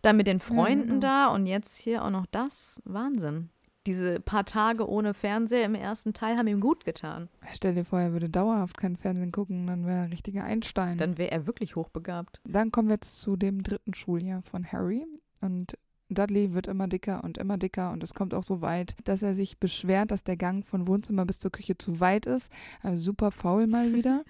dann mit den Freunden genau. da und jetzt hier auch noch das. Wahnsinn. Diese paar Tage ohne Fernseher im ersten Teil haben ihm gut getan. Stell dir vor, er würde dauerhaft kein Fernsehen gucken, dann wäre er ein richtiger Einstein. Dann wäre er wirklich hochbegabt. Dann kommen wir jetzt zu dem dritten Schuljahr von Harry. Und Dudley wird immer dicker und immer dicker und es kommt auch so weit, dass er sich beschwert, dass der Gang von Wohnzimmer bis zur Küche zu weit ist. Also super faul mal wieder.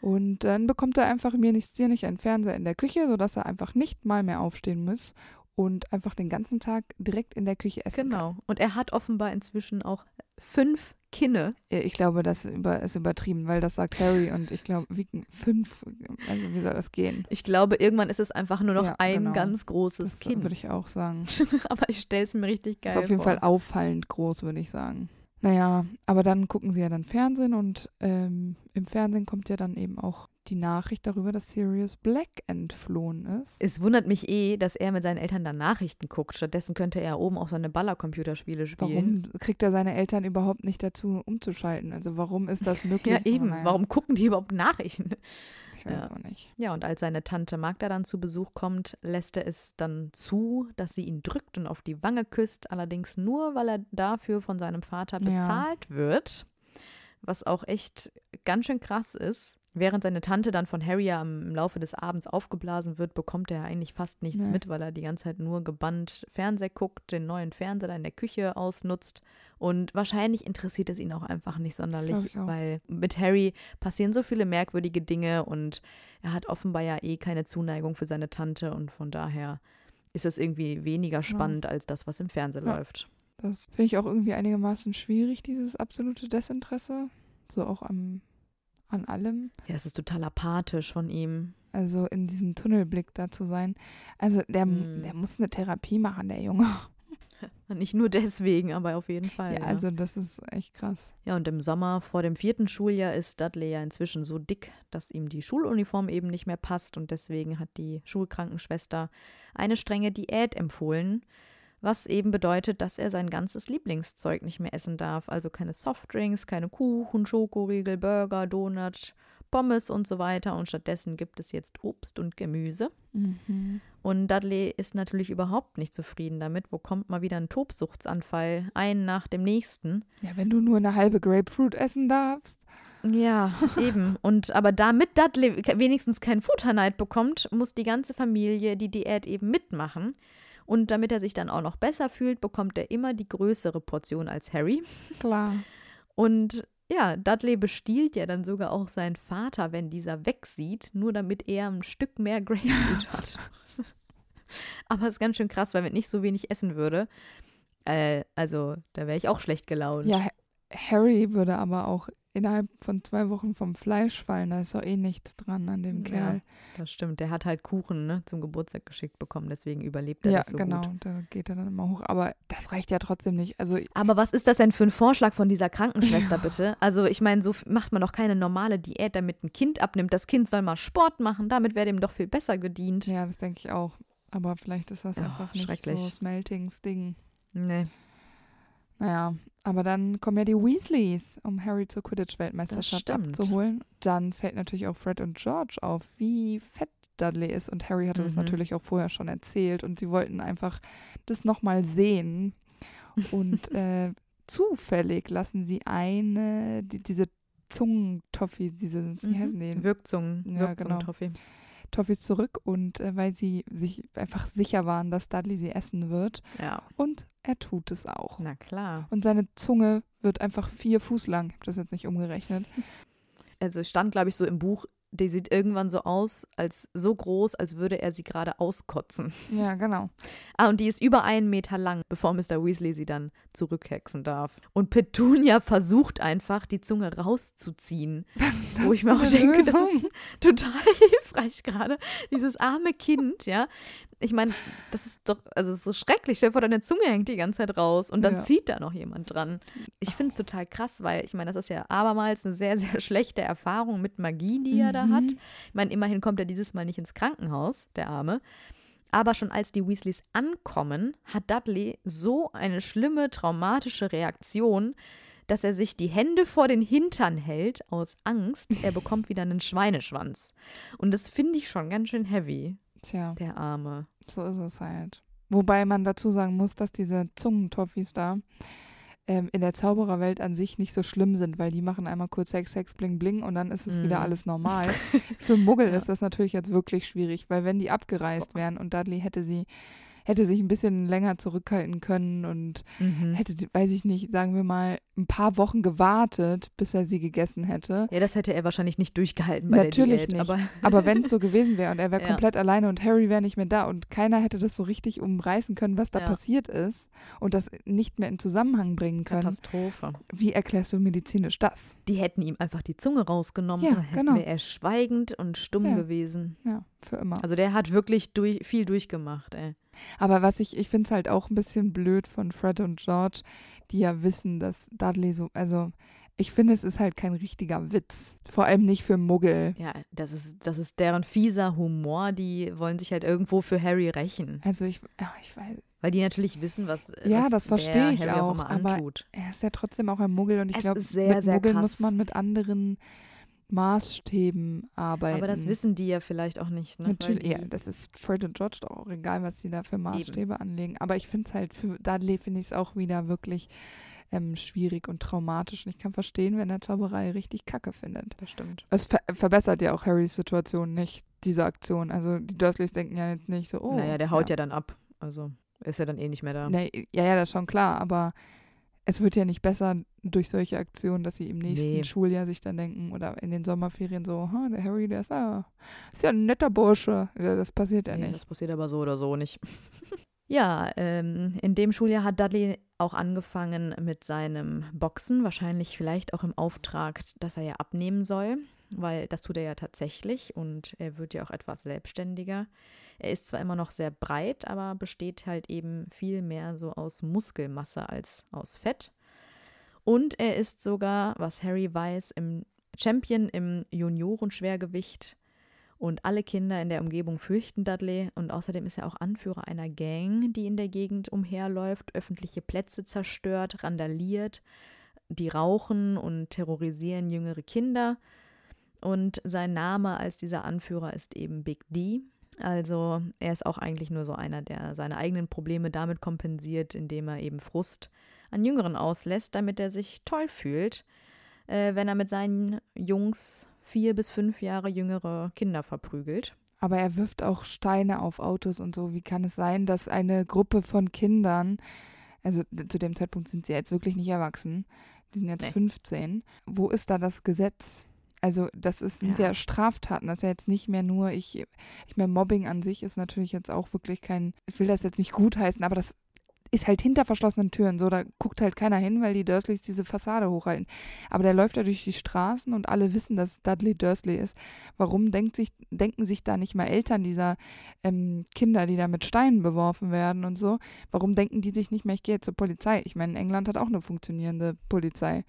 Und dann bekommt er einfach mir nichts dir nicht einen Fernseher in der Küche, sodass er einfach nicht mal mehr aufstehen muss und einfach den ganzen Tag direkt in der Küche essen kann. Genau. Und er hat offenbar inzwischen auch fünf Kinne. Ich glaube, das ist übertrieben, weil das sagt Harry und ich glaube, wiegen fünf. Also wie soll das gehen? Ich glaube, irgendwann ist es einfach nur noch Ja, ein genau. ganz großes Das Kind. würde ich auch sagen. Aber ich stelle es mir richtig geil ist auf jeden vor. Fall auffallend groß, würde ich sagen. Naja, aber dann gucken sie ja dann Fernsehen und ähm, im Fernsehen kommt ja dann eben auch die Nachricht darüber, dass Sirius Black entflohen ist. Es wundert mich eh, dass er mit seinen Eltern dann Nachrichten guckt. Stattdessen könnte er oben auch seine Ballercomputerspiele spielen. Warum kriegt er seine Eltern überhaupt nicht dazu umzuschalten? Also warum ist das möglich? Ja, eben. Naja, Warum gucken die überhaupt Nachrichten? Ich weiß Ja. auch nicht. Ja, und als seine Tante Magda dann zu Besuch kommt, lässt er es dann zu, dass sie ihn drückt und auf die Wange küsst. Allerdings nur, weil er dafür von seinem Vater Ja. bezahlt wird. Was auch echt ganz schön krass ist. Während seine Tante dann von Harry ja im Laufe des Abends aufgeblasen wird, bekommt er eigentlich fast nichts Nee. mit, weil er die ganze Zeit nur gebannt Fernseher guckt, den neuen Fernseher da in der Küche ausnutzt. Und wahrscheinlich interessiert es ihn auch einfach nicht sonderlich, weil mit Harry passieren so viele merkwürdige Dinge und er hat offenbar ja eh keine Zuneigung für seine Tante und von daher ist es irgendwie weniger spannend als das, was im Fernsehen Ja. läuft. Das finde ich auch irgendwie einigermaßen schwierig, dieses absolute Desinteresse. So auch am, an allem. Ja, es ist total apathisch von ihm. Also in diesem Tunnelblick da zu sein. Also der, Mm. der muss eine Therapie machen, der Junge. Nicht nur deswegen, aber auf jeden Fall. Ja, Ja, also das ist echt krass. ja, und im Sommer vor dem vierten Schuljahr ist Dudley ja inzwischen so dick, dass ihm die Schuluniform eben nicht mehr passt und deswegen hat die Schulkrankenschwester eine strenge Diät empfohlen, was eben bedeutet, dass er sein ganzes Lieblingszeug nicht mehr essen darf. Also keine Softdrinks, keine Kuchen, Schokoriegel, Burger, Donut, Pommes und so weiter. Und stattdessen gibt es jetzt Obst und Gemüse. Mhm. Und Dudley ist natürlich überhaupt nicht zufrieden damit, bekommt mal wieder einen Tobsuchtsanfall, einen nach dem nächsten. Ja, wenn du nur eine halbe Grapefruit essen darfst. Ja, eben. Und aber damit Dudley wenigstens keinen Futterneid bekommt, muss die ganze Familie die Diät eben mitmachen. Und damit er sich dann auch noch besser fühlt, bekommt er immer die größere Portion als Harry. Klar. Und ja, Dudley bestiehlt ja dann sogar auch seinen Vater, wenn dieser wegsieht, nur damit er ein Stück mehr Grapefruit hat. Aber es ist ganz schön krass, weil wenn ich so wenig essen würde, äh, also da wäre ich auch schlecht gelaunt. Ja, Ha- Harry würde aber auch innerhalb von zwei Wochen vom Fleisch fallen. Da ist doch eh nichts dran an dem Ja, Kerl. Das stimmt. Der hat halt Kuchen ne, zum Geburtstag geschickt bekommen, deswegen überlebt er Ja, das so genau. gut. Da geht er dann immer hoch. Aber das reicht ja trotzdem nicht. Also Aber was ist das denn für ein Vorschlag von dieser Krankenschwester, bitte? Also, ich meine, so macht man doch keine normale Diät, damit ein Kind abnimmt. Das Kind soll mal Sport machen, damit wäre dem doch viel besser gedient. ja, das denke ich auch. Aber vielleicht ist das Ja, einfach nicht schrecklich. so Smeltings Ding. Nee, Naja, aber dann kommen ja die Weasleys, um Harry zur Das Quidditch-Weltmeisterschaft abzuholen. Dann fällt natürlich auch Fred und George auf, wie fett Dudley ist. Und Harry hatte das Mhm. natürlich auch vorher schon erzählt. Und sie wollten einfach das nochmal sehen. Und äh, zufällig lassen sie eine, die, diese Zungentoffees, diese, wie Mhm. heißen die? Wirkzungen, Ja, Wirkzungen, genau. Toffee. Toffees zurück. Und äh, weil sie sich einfach sicher waren, dass Dudley sie essen wird. Ja, Und er tut es auch. na klar. Und seine Zunge wird einfach vier Fuß lang. Ich habe das jetzt nicht umgerechnet. Also stand, glaube ich, so im Buch, die sieht irgendwann so aus, als so groß, als würde er sie gerade auskotzen. Ja, genau. Ah, und die ist über einen Meter lang, bevor Mr. Weasley sie dann zurückhexen darf. Und Petunia versucht einfach, die Zunge rauszuziehen. Wo ich mir auch denke, das ist total hilfreich gerade. Dieses arme Kind, ja. Ich meine, das ist doch, also ist so schrecklich. Stell dir vor, deine Zunge hängt die ganze Zeit raus und dann Ja. zieht da noch jemand dran. Ich finde es total krass, weil ich meine, das ist ja abermals eine sehr, sehr schlechte Erfahrung mit Magie, die er da Mhm. hat. Ich meine, immerhin kommt er dieses Mal nicht ins Krankenhaus, der Arme. Aber schon als die Weasleys ankommen, hat Dudley so eine schlimme, traumatische Reaktion, dass er sich die Hände vor den Hintern hält aus Angst, er bekommt wieder einen Schweineschwanz. Und das finde ich schon ganz schön heavy, Tja, der Arme. so ist es halt. Wobei man dazu sagen muss, dass diese Zungentoffees da ähm, in der Zaubererwelt an sich nicht so schlimm sind, weil die machen einmal kurz Hex, Hex, Bling, Bling und dann ist es wieder Mhm. alles normal. Für Muggel Ja. ist das natürlich jetzt wirklich schwierig, weil wenn die abgereist wären und Dudley hätte sie hätte sich ein bisschen länger zurückhalten können und Mhm. hätte, weiß ich nicht, sagen wir mal, ein paar Wochen gewartet, bis er sie gegessen hätte. Ja, das hätte er wahrscheinlich nicht durchgehalten bei Natürlich der Diät. nicht. Aber Aber wenn es so gewesen wäre und er wäre Ja. komplett alleine und Harry wäre nicht mehr da und keiner hätte das so richtig umreißen können, was da Ja. passiert ist und das nicht mehr in Zusammenhang bringen können, Katastrophe. wie erklärst du medizinisch das? Die hätten ihm einfach die Zunge rausgenommen. Ja, genau. wäre er schweigend und stumm Ja. gewesen. Ja, für immer. Also der hat wirklich durch, viel durchgemacht, ey. Aber was ich, ich finde es halt auch ein bisschen blöd von Fred und George, die ja wissen, dass Dudley so, also ich finde, es ist halt kein richtiger Witz. Vor allem nicht für Muggel. Ja, das ist, das ist deren fieser Humor. Die wollen sich halt irgendwo für Harry rächen. Also ich, ich weiß, Weil die natürlich wissen, was, Ja, was das verstehe ich Harry auch, auch, aber antut. er ist ja trotzdem auch ein Muggel und ich glaube, mit sehr Muggeln krass. muss man mit anderen Maßstäben arbeiten. Aber das wissen die ja vielleicht auch nicht. Ne? Natürlich, ja, das ist Fred und George doch auch egal, was sie da für Maßstäbe anlegen. Aber ich finde es halt, für Dudley finde ich es auch wieder wirklich ähm, schwierig und traumatisch. Und ich kann verstehen, wenn er Zauberei richtig kacke findet. Das stimmt. Es ver verbessert ja auch Harrys Situation nicht, diese Aktion. Also die Dursleys denken ja jetzt nicht so, oh. naja, der haut ja. dann ab. Also ist er dann eh nicht mehr da. Nee, ja, ja, das ist schon klar, aber es wird ja nicht besser durch solche Aktionen, dass sie im nächsten Nee. Schuljahr sich dann denken oder in den Sommerferien so, "Ha, der Harry, der ist ja, ist ja ein netter Bursche. Das passiert ja nee, nicht. das passiert aber so oder so nicht. ja, ähm, in dem Schuljahr hat Dudley auch angefangen mit seinem Boxen, wahrscheinlich vielleicht auch im Auftrag, dass er ja abnehmen soll, weil das tut er ja tatsächlich und er wird ja auch etwas selbstständiger. Er ist zwar immer noch sehr breit, aber besteht halt eben viel mehr so aus Muskelmasse als aus Fett. Und er ist sogar, was Harry weiß, im Champion im Juniorenschwergewicht. Und alle Kinder in der Umgebung fürchten Dudley. Und außerdem ist er auch Anführer einer Gang, die in der Gegend umherläuft, öffentliche Plätze zerstört, randaliert. Die rauchen und terrorisieren jüngere Kinder. Und sein Name als dieser Anführer ist eben Big D. Also er ist auch eigentlich nur so einer, der seine eigenen Probleme damit kompensiert, indem er eben Frust an Jüngeren auslässt, damit er sich toll fühlt, äh, wenn er mit seinen Jungs vier bis fünf Jahre jüngere Kinder verprügelt. Aber er wirft auch Steine auf Autos und so. Wie kann es sein, dass eine Gruppe von Kindern, also zu dem Zeitpunkt sind sie jetzt wirklich nicht erwachsen, die sind jetzt Nee. 15. Wo ist da das Gesetz? Also das ist, sind Ja. ja Straftaten, das ist ja jetzt nicht mehr nur, ich, ich meine, Mobbing an sich ist natürlich jetzt auch wirklich kein, ich will das jetzt nicht gutheißen, aber das ist halt hinter verschlossenen Türen, so, da guckt halt keiner hin, weil die Dursleys diese Fassade hochhalten. Aber der läuft da durch die Straßen und alle wissen, dass Dudley Dursley ist. Warum denkt sich, denken sich da nicht mal Eltern dieser ähm, Kinder, die da mit Steinen beworfen werden und so, warum denken die sich nicht mehr, ich gehe jetzt zur Polizei? Ich meine, England hat auch eine funktionierende Polizei.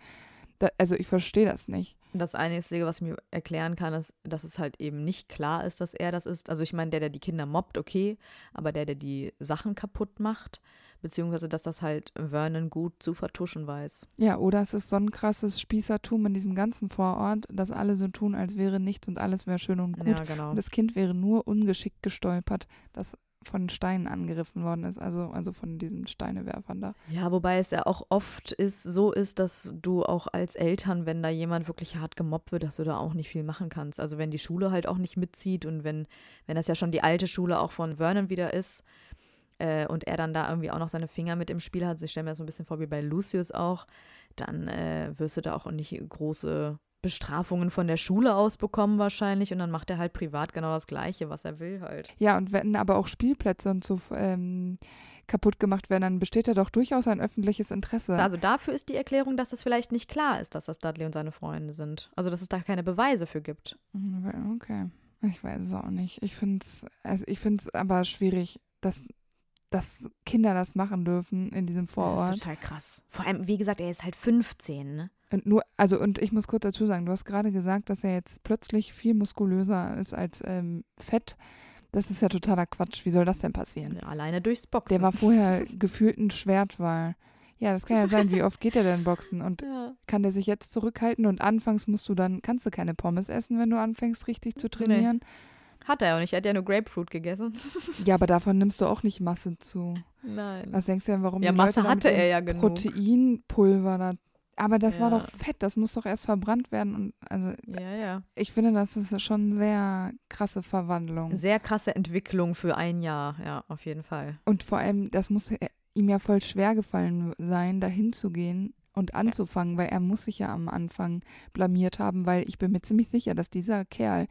Da, also ich verstehe das nicht. Das Einzige, was ich mir erklären kann, ist, dass es halt eben nicht klar ist, dass er das ist. Also ich meine, der, der die Kinder mobbt, okay, aber der, der die Sachen kaputt macht, beziehungsweise dass das halt Vernon gut zu vertuschen weiß. Ja, oder es ist so ein krasses Spießertum in diesem ganzen Vorort, dass alle so tun, als wäre nichts und alles wäre schön und gut. Ja, genau. Und das Kind wäre nur ungeschickt gestolpert, das von Steinen angegriffen worden ist, also, also von diesen Steinewerfern da. Ja, wobei es ja auch oft ist, so ist, dass du auch als Eltern, wenn da jemand wirklich hart gemobbt wird, dass du da auch nicht viel machen kannst. Also wenn die Schule halt auch nicht mitzieht und wenn, wenn das ja schon die alte Schule auch von Vernon wieder ist äh, und er dann da irgendwie auch noch seine Finger mit im Spiel hat, also ich stelle mir das so ein bisschen vor wie bei Lucius auch, dann äh, wirst du da auch nicht große Bestrafungen von der Schule aus bekommen wahrscheinlich und dann macht er halt privat genau das Gleiche, was er will halt. Ja, und wenn aber auch Spielplätze und so ähm, kaputt gemacht werden, dann besteht da doch durchaus ein öffentliches Interesse. Also dafür ist die Erklärung, dass es vielleicht nicht klar ist, dass das Dudley und seine Freunde sind. Also dass es da keine Beweise für gibt. Mhm, Okay. Ich weiß es auch nicht. Ich finde es also ich find's aber schwierig, dass, dass Kinder das machen dürfen in diesem Das Vorort. ist total krass. Vor allem, wie gesagt, er ist halt 15, ne? Und nur, also und ich muss kurz dazu sagen, du hast gerade gesagt, dass er jetzt plötzlich viel muskulöser ist als ähm, fett. Das ist ja totaler Quatsch. Wie soll das denn passieren? Alleine durchs Boxen. Der war vorher gefühlt ein Schwertwal. Ja, das kann ja sein. Wie oft geht er denn boxen? Und ja. kann der sich jetzt zurückhalten? Und anfangs musst du dann, kannst du keine Pommes essen, wenn du anfängst, richtig zu trainieren. Hat er und ich hätte ja nur Grapefruit gegessen. Ja, aber davon nimmst du auch nicht Masse zu. Nein. Was denkst du denn, warum Ja, die Masse Leute hatte er ja genug. Proteinpulver da. Aber das war Ja. doch Fett, das muss doch erst verbrannt werden. Und also Ja, ja. ich finde, das ist schon eine sehr krasse Verwandlung. Sehr krasse Entwicklung für ein Jahr, ja, auf jeden Fall. Und vor allem, das muss ihm ja voll schwer gefallen sein, dahin zu gehen und anzufangen, weil er muss sich ja am Anfang blamiert haben, weil ich bin mir ziemlich sicher, dass dieser Kerl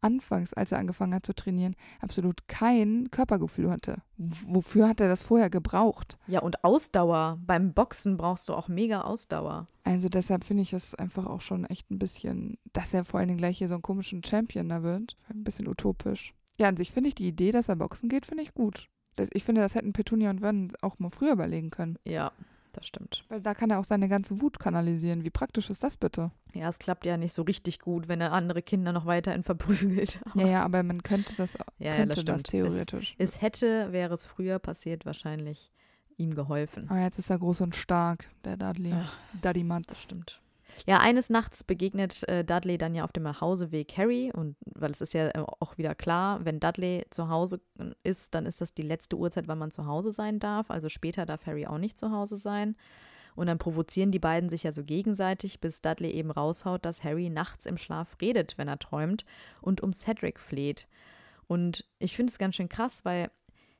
anfangs, als er angefangen hat zu trainieren, absolut kein Körpergefühl hatte. Wofür hat er das vorher gebraucht? Ja, und Ausdauer. Beim Boxen brauchst du auch mega Ausdauer. Also deshalb finde ich es einfach auch schon echt ein bisschen, dass er vor allen Dingen gleich hier so einen komischen Champion da wird. Ein bisschen utopisch. Ja, an sich finde ich die Idee, dass er boxen geht, finde ich gut. Ich finde, das hätten Petunia und Vernon auch mal früher überlegen können. Ja, das stimmt. Weil da kann er auch seine ganze Wut kanalisieren. Wie praktisch ist das bitte? Ja, es klappt ja nicht so richtig gut, wenn er andere Kinder noch weiterhin verprügelt. Ja, ja, aber man könnte das, Ja, ja, könnte das das, stimmt. theoretisch. Es, es hätte, wäre es früher passiert, wahrscheinlich ihm geholfen. aber jetzt ist er groß und stark, der Dudley. Ach, Dudley Das Matz. stimmt. Ja, eines Nachts begegnet äh, Dudley dann ja auf dem Nachhauseweg Harry und weil es ist ja äh, auch wieder klar, wenn Dudley zu Hause äh, ist, dann ist das die letzte Uhrzeit, wann man zu Hause sein darf. Also später darf Harry auch nicht zu Hause sein. Und dann provozieren die beiden sich ja so gegenseitig, bis Dudley eben raushaut, dass Harry nachts im Schlaf redet, wenn er träumt und um Cedric fleht. Und ich finde es ganz schön krass, weil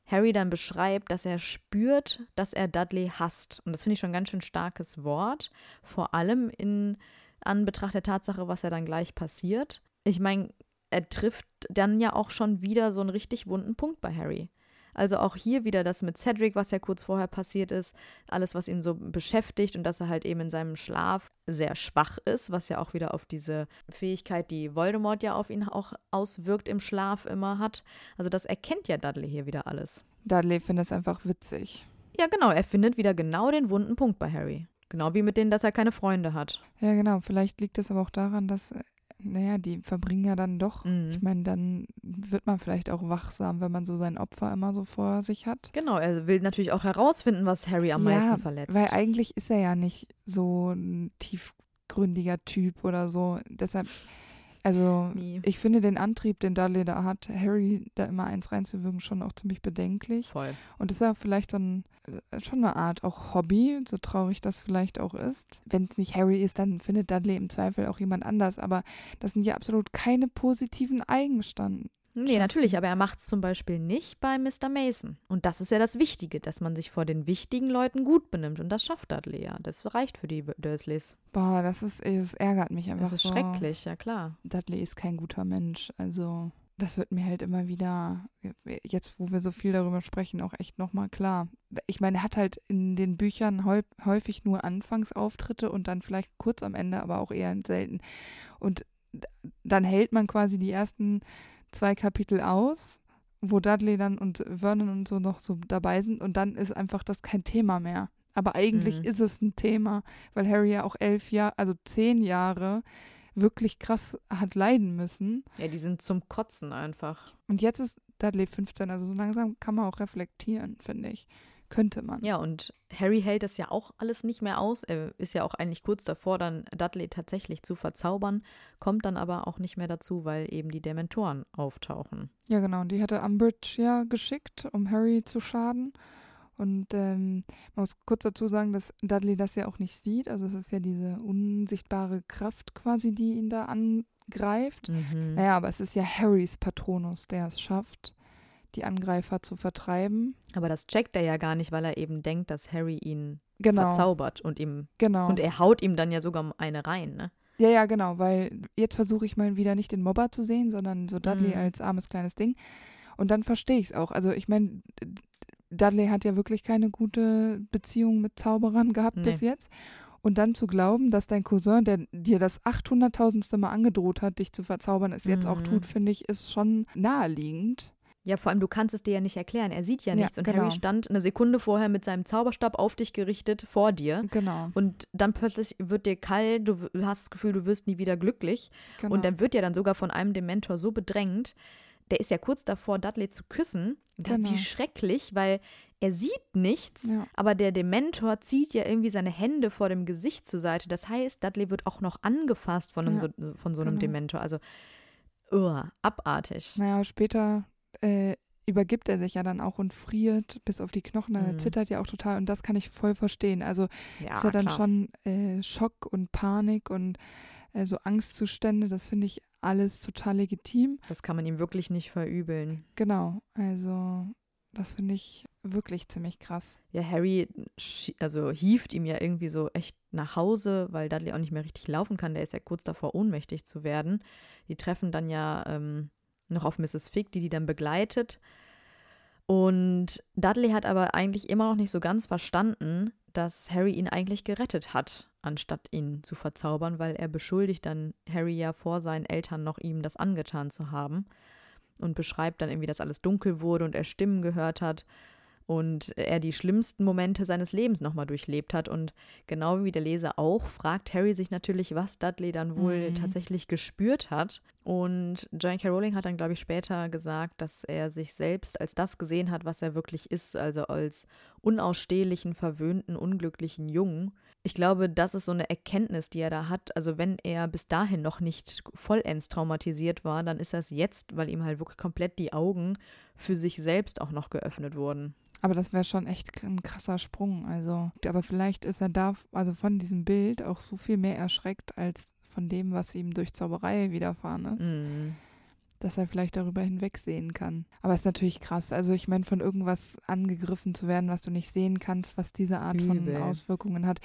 Harry dann beschreibt, dass er spürt, dass er Dudley hasst. Und das finde ich schon ein ganz schön starkes Wort, vor allem in Anbetracht der Tatsache, was ja dann gleich passiert. Ich meine, er trifft dann ja auch schon wieder so einen richtig wunden Punkt bei Harry. Also auch hier wieder das mit Cedric, was ja kurz vorher passiert ist, alles, was ihn so beschäftigt und dass er halt eben in seinem Schlaf sehr schwach ist, was ja auch wieder auf diese Fähigkeit, die Voldemort ja auf ihn auch auswirkt im Schlaf immer hat. Also das erkennt ja Dudley hier wieder alles. Dudley findet es einfach witzig. Ja, genau, er findet wieder genau den wunden Punkt bei Harry. Genau wie mit denen, dass er keine Freunde hat. Ja, genau. Vielleicht liegt es aber auch daran, dass naja, die verbringen ja dann doch, mhm. ich meine, dann wird man vielleicht auch wachsam, wenn man so sein Opfer immer so vor sich hat. Genau, er will natürlich auch herausfinden, was Harry am ja, meisten verletzt. Weil eigentlich ist er ja nicht so ein tiefgründiger Typ oder so. Deshalb also Nie. ich finde den Antrieb, den Dudley da hat, Harry da immer eins reinzuwirken, schon auch ziemlich bedenklich. Voll. Und das ist ja vielleicht dann äh, schon eine Art auch Hobby, so traurig das vielleicht auch ist. Wenn es nicht Harry ist, dann findet Dudley im Zweifel auch jemand anders. Aber das sind ja absolut keine positiven Eigenschaften. Nee, natürlich, aber er macht es zum Beispiel nicht bei Mr. Mason. Und das ist ja das Wichtige, dass man sich vor den wichtigen Leuten gut benimmt. Und das schafft Dudley ja. Das reicht für die Dursleys. Boah, das ist, es ärgert mich einfach. Das ist so. schrecklich, ja klar. Dudley ist kein guter Mensch. Also, das wird mir halt immer wieder, jetzt wo wir so viel darüber sprechen, auch echt nochmal klar. Ich meine, er hat halt in den Büchern häufig nur Anfangsauftritte und dann vielleicht kurz am Ende, aber auch eher selten. Und dann hält man quasi die ersten zwei Kapitel aus, wo Dudley dann und Vernon und so noch so dabei sind und dann ist einfach das kein Thema mehr. Aber eigentlich mhm. ist es ein Thema, weil Harry ja auch elf Jahre, also zehn Jahre wirklich krass hat leiden müssen. Ja, die sind zum Kotzen einfach. Und jetzt ist Dudley 15, also so langsam kann man auch reflektieren, finde ich. Könnte man. Ja, und Harry hält das ja auch alles nicht mehr aus. Er ist ja auch eigentlich kurz davor, dann Dudley tatsächlich zu verzaubern, kommt dann aber auch nicht mehr dazu, weil eben die Dementoren auftauchen. Ja, genau. Und die hatte Umbridge ja geschickt, um Harry zu schaden. Und ähm, man muss kurz dazu sagen, dass Dudley das ja auch nicht sieht. Also es ist ja diese unsichtbare Kraft quasi, die ihn da angreift. Mhm. Naja, aber es ist ja Harrys Patronus, der es schafft die Angreifer zu vertreiben. Aber das checkt er ja gar nicht, weil er eben denkt, dass Harry ihn genau. verzaubert und ihm genau. und er haut ihm dann ja sogar eine rein, ne? Ja, ja, genau, weil jetzt versuche ich mal wieder nicht den Mobber zu sehen, sondern so Dudley mhm. als armes kleines Ding. Und dann verstehe ich es auch. Also ich meine, Dudley hat ja wirklich keine gute Beziehung mit Zauberern gehabt nee. bis jetzt. Und dann zu glauben, dass dein Cousin, der dir das 800.000. Mal angedroht hat, dich zu verzaubern, es jetzt mhm. auch tut, finde ich, ist schon naheliegend. Ja, vor allem, du kannst es dir ja nicht erklären. Er sieht ja nichts. Ja, und genau. Harry stand eine Sekunde vorher mit seinem Zauberstab auf dich gerichtet vor dir. Genau. Und dann plötzlich wird dir kalt, du hast das Gefühl, du wirst nie wieder glücklich. Genau. Und dann wird ja dann sogar von einem Dementor so bedrängt. Der ist ja kurz davor, Dudley zu küssen. Genau. Wie schrecklich, weil er sieht nichts, ja. aber der Dementor zieht ja irgendwie seine Hände vor dem Gesicht zur Seite. Das heißt, Dudley wird auch noch angefasst von, einem ja, so, von so einem genau. Dementor. Also, uh, abartig. Naja, später äh, übergibt er sich ja dann auch und friert bis auf die Knochen. Er mhm. zittert ja auch total und das kann ich voll verstehen. Also ja, ist ja dann klar. schon äh, Schock und Panik und äh, so Angstzustände. Das finde ich alles total legitim. Das kann man ihm wirklich nicht verübeln. Genau, also das finde ich wirklich ziemlich krass. Ja, Harry also hieft ihm ja irgendwie so echt nach Hause, weil Dudley auch nicht mehr richtig laufen kann. Der ist ja kurz davor, ohnmächtig zu werden. Die treffen dann ja ähm, noch auf Mrs. Fig, die die dann begleitet. Und Dudley hat aber eigentlich immer noch nicht so ganz verstanden, dass Harry ihn eigentlich gerettet hat, anstatt ihn zu verzaubern, weil er beschuldigt dann Harry ja vor seinen Eltern noch ihm das angetan zu haben und beschreibt dann irgendwie, dass alles dunkel wurde und er Stimmen gehört hat und er die schlimmsten Momente seines Lebens nochmal durchlebt hat. Und genau wie der Leser auch, fragt Harry sich natürlich, was Dudley dann wohl mhm. tatsächlich gespürt hat. Und J.K. Rowling hat dann, glaube ich, später gesagt, dass er sich selbst als das gesehen hat, was er wirklich ist, also als unausstehlichen, verwöhnten, unglücklichen Jungen. Ich glaube, das ist so eine Erkenntnis, die er da hat. Also wenn er bis dahin noch nicht vollends traumatisiert war, dann ist das jetzt, weil ihm halt wirklich komplett die Augen für sich selbst auch noch geöffnet wurden. Aber das wäre schon echt ein krasser Sprung. Also, aber vielleicht ist er da, also von diesem Bild auch so viel mehr erschreckt als von dem, was ihm durch Zauberei widerfahren ist. Mhm. Dass er vielleicht darüber hinwegsehen kann. Aber es ist natürlich krass. Also ich meine, von irgendwas angegriffen zu werden, was du nicht sehen kannst, was diese Art Übel. von Auswirkungen hat.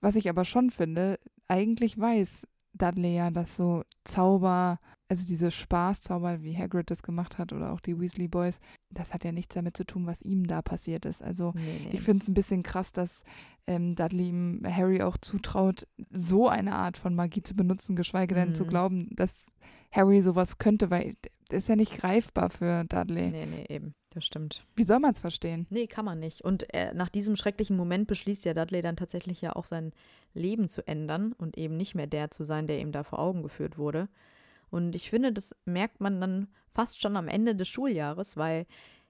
Was ich aber schon finde, eigentlich weiß Dudley ja, dass so Zauber, also diese Spaßzauber, wie Hagrid das gemacht hat oder auch die Weasley Boys, das hat ja nichts damit zu tun, was ihm da passiert ist. Also Nee, nee. ich finde es ein bisschen krass, dass ähm, Dudley ihm Harry auch zutraut, so eine Art von Magie zu benutzen, geschweige denn Mhm. zu glauben, dass Harry sowas könnte, weil das ist ja nicht greifbar für Dudley. nee, nee, eben. Das stimmt. Wie soll man es verstehen? Nee, kann man nicht. Und er, nach diesem schrecklichen Moment beschließt ja Dudley dann tatsächlich ja auch sein Leben zu ändern und eben nicht mehr der zu sein, der ihm da vor Augen geführt wurde. Und ich finde, das merkt man dann fast schon am Ende des Schuljahres, weil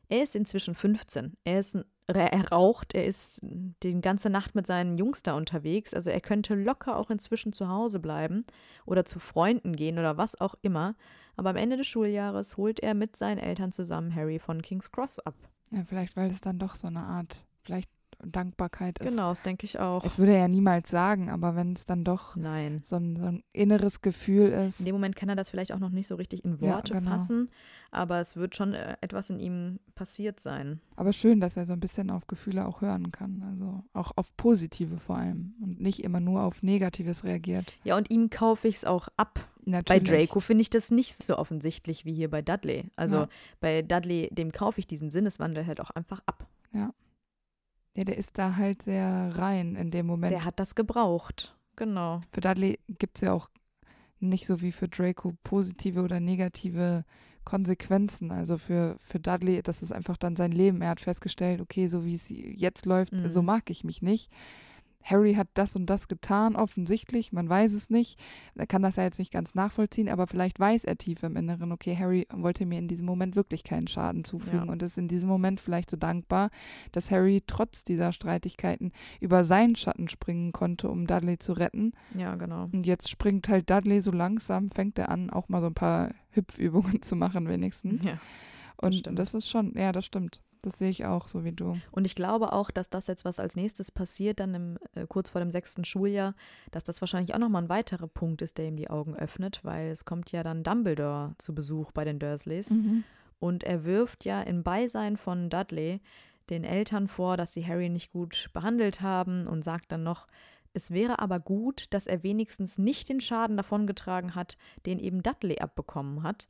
er ist inzwischen 15. Er ist er raucht, er ist die ganze Nacht mit seinen Jungs da unterwegs. Also er könnte locker auch inzwischen zu Hause bleiben oder zu Freunden gehen oder was auch immer. Aber am Ende des Schuljahres holt er mit seinen Eltern zusammen Harry von King's Cross ab. Ja, vielleicht, weil es dann doch so eine Art, vielleicht Dankbarkeit ist. Genau, das denke ich auch. Es würde er ja niemals sagen, aber wenn es dann doch Nein. so ein, so ein inneres Gefühl ist. In dem Moment kann er das vielleicht auch noch nicht so richtig in Ja, Worte genau. fassen, aber es wird schon äh, etwas in ihm passiert sein. Aber schön, dass er so ein bisschen auf Gefühle auch hören kann. Also auch auf positive vor allem und nicht immer nur auf Negatives reagiert. Ja, und ihm kaufe ich es auch ab. Bei Natürlich. Draco finde ich das nicht so offensichtlich wie hier bei Dudley. Also Ja. bei Dudley, dem kaufe ich diesen Sinneswandel halt auch einfach ab. Ja, der ist da halt sehr rein in dem Moment. Der hat das gebraucht. Genau. für Dudley gibt es ja auch nicht so wie für Draco positive oder negative Konsequenzen. Also für, für Dudley, das ist einfach dann sein Leben. Er hat festgestellt, okay, so wie es jetzt läuft, Mhm. so mag ich mich nicht. Harry hat das und das getan, offensichtlich, man weiß es nicht. Er kann das ja jetzt nicht ganz nachvollziehen, aber vielleicht weiß er tief im Inneren, okay, Harry wollte mir in diesem Moment wirklich keinen Schaden zufügen Ja. und ist in diesem Moment vielleicht so dankbar, dass Harry trotz dieser Streitigkeiten über seinen Schatten springen konnte, um Dudley zu retten. Ja, genau. Und jetzt springt halt Dudley so langsam, fängt er an, auch mal so ein paar Hüpfübungen zu machen, wenigstens. Ja. Und stimmt. das ist schon, ja, das stimmt. Das sehe ich auch, so wie du. Und ich glaube auch, dass das jetzt, was als nächstes passiert, dann im, äh, kurz vor dem sechsten Schuljahr, dass das wahrscheinlich auch nochmal ein weiterer Punkt ist, der ihm die Augen öffnet, weil es kommt ja dann Dumbledore zu Besuch bei den Dursleys. Und er wirft ja im Beisein von Dudley den Eltern vor, dass sie Harry nicht gut behandelt haben und sagt dann noch, es wäre aber gut, dass er wenigstens nicht den Schaden davongetragen hat, den eben Dudley abbekommen hat.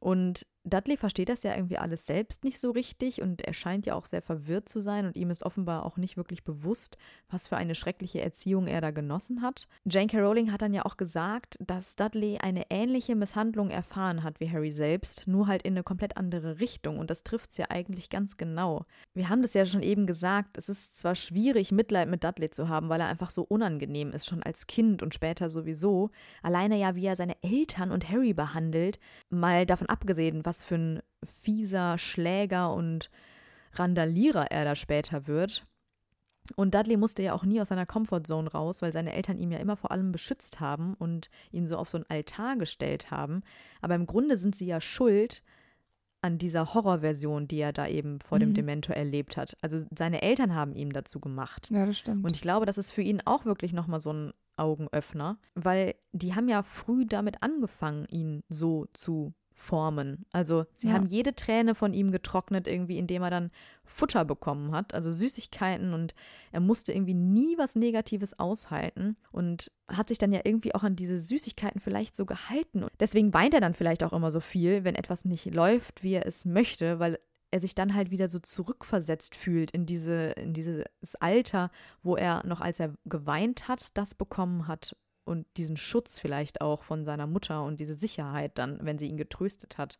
Und Dudley versteht das ja irgendwie alles selbst nicht so richtig und er scheint ja auch sehr verwirrt zu sein und ihm ist offenbar auch nicht wirklich bewusst, was für eine schreckliche Erziehung er da genossen hat. J.K. Rowling hat dann ja auch gesagt, dass Dudley eine ähnliche Misshandlung erfahren hat wie Harry selbst, nur halt in eine komplett andere Richtung und das trifft es ja eigentlich ganz genau. Wir haben das ja schon eben gesagt, es ist zwar schwierig, Mitleid mit Dudley zu haben, weil er einfach so unangenehm ist, schon als Kind und später sowieso. Alleine ja, wie er seine Eltern und Harry behandelt, mal davon abgesehen, was für ein fieser Schläger und Randalierer er da später wird. Und Dudley musste ja auch nie aus seiner Comfortzone raus, weil seine Eltern ihn ja immer vor allem beschützt haben und ihn so auf so einen Altar gestellt haben. Aber im Grunde sind sie ja schuld an dieser Horrorversion, die er da eben vor dem Mhm. Dementor erlebt hat. Also seine Eltern haben ihm dazu gemacht. Ja, das stimmt. Und ich glaube, das ist für ihn auch wirklich nochmal so ein Augenöffner, weil die haben ja früh damit angefangen, ihn so zu formen. Also sie Ja. haben jede Träne von ihm getrocknet, irgendwie, indem er dann Futter bekommen hat, also Süßigkeiten und er musste irgendwie nie was Negatives aushalten und hat sich dann ja irgendwie auch an diese Süßigkeiten vielleicht so gehalten. Und deswegen weint er dann vielleicht auch immer so viel, wenn etwas nicht läuft, wie er es möchte, weil er sich dann halt wieder so zurückversetzt fühlt in diese, in dieses Alter, wo er noch als er geweint hat, das bekommen hat und diesen Schutz vielleicht auch von seiner Mutter und diese Sicherheit dann, wenn sie ihn getröstet hat.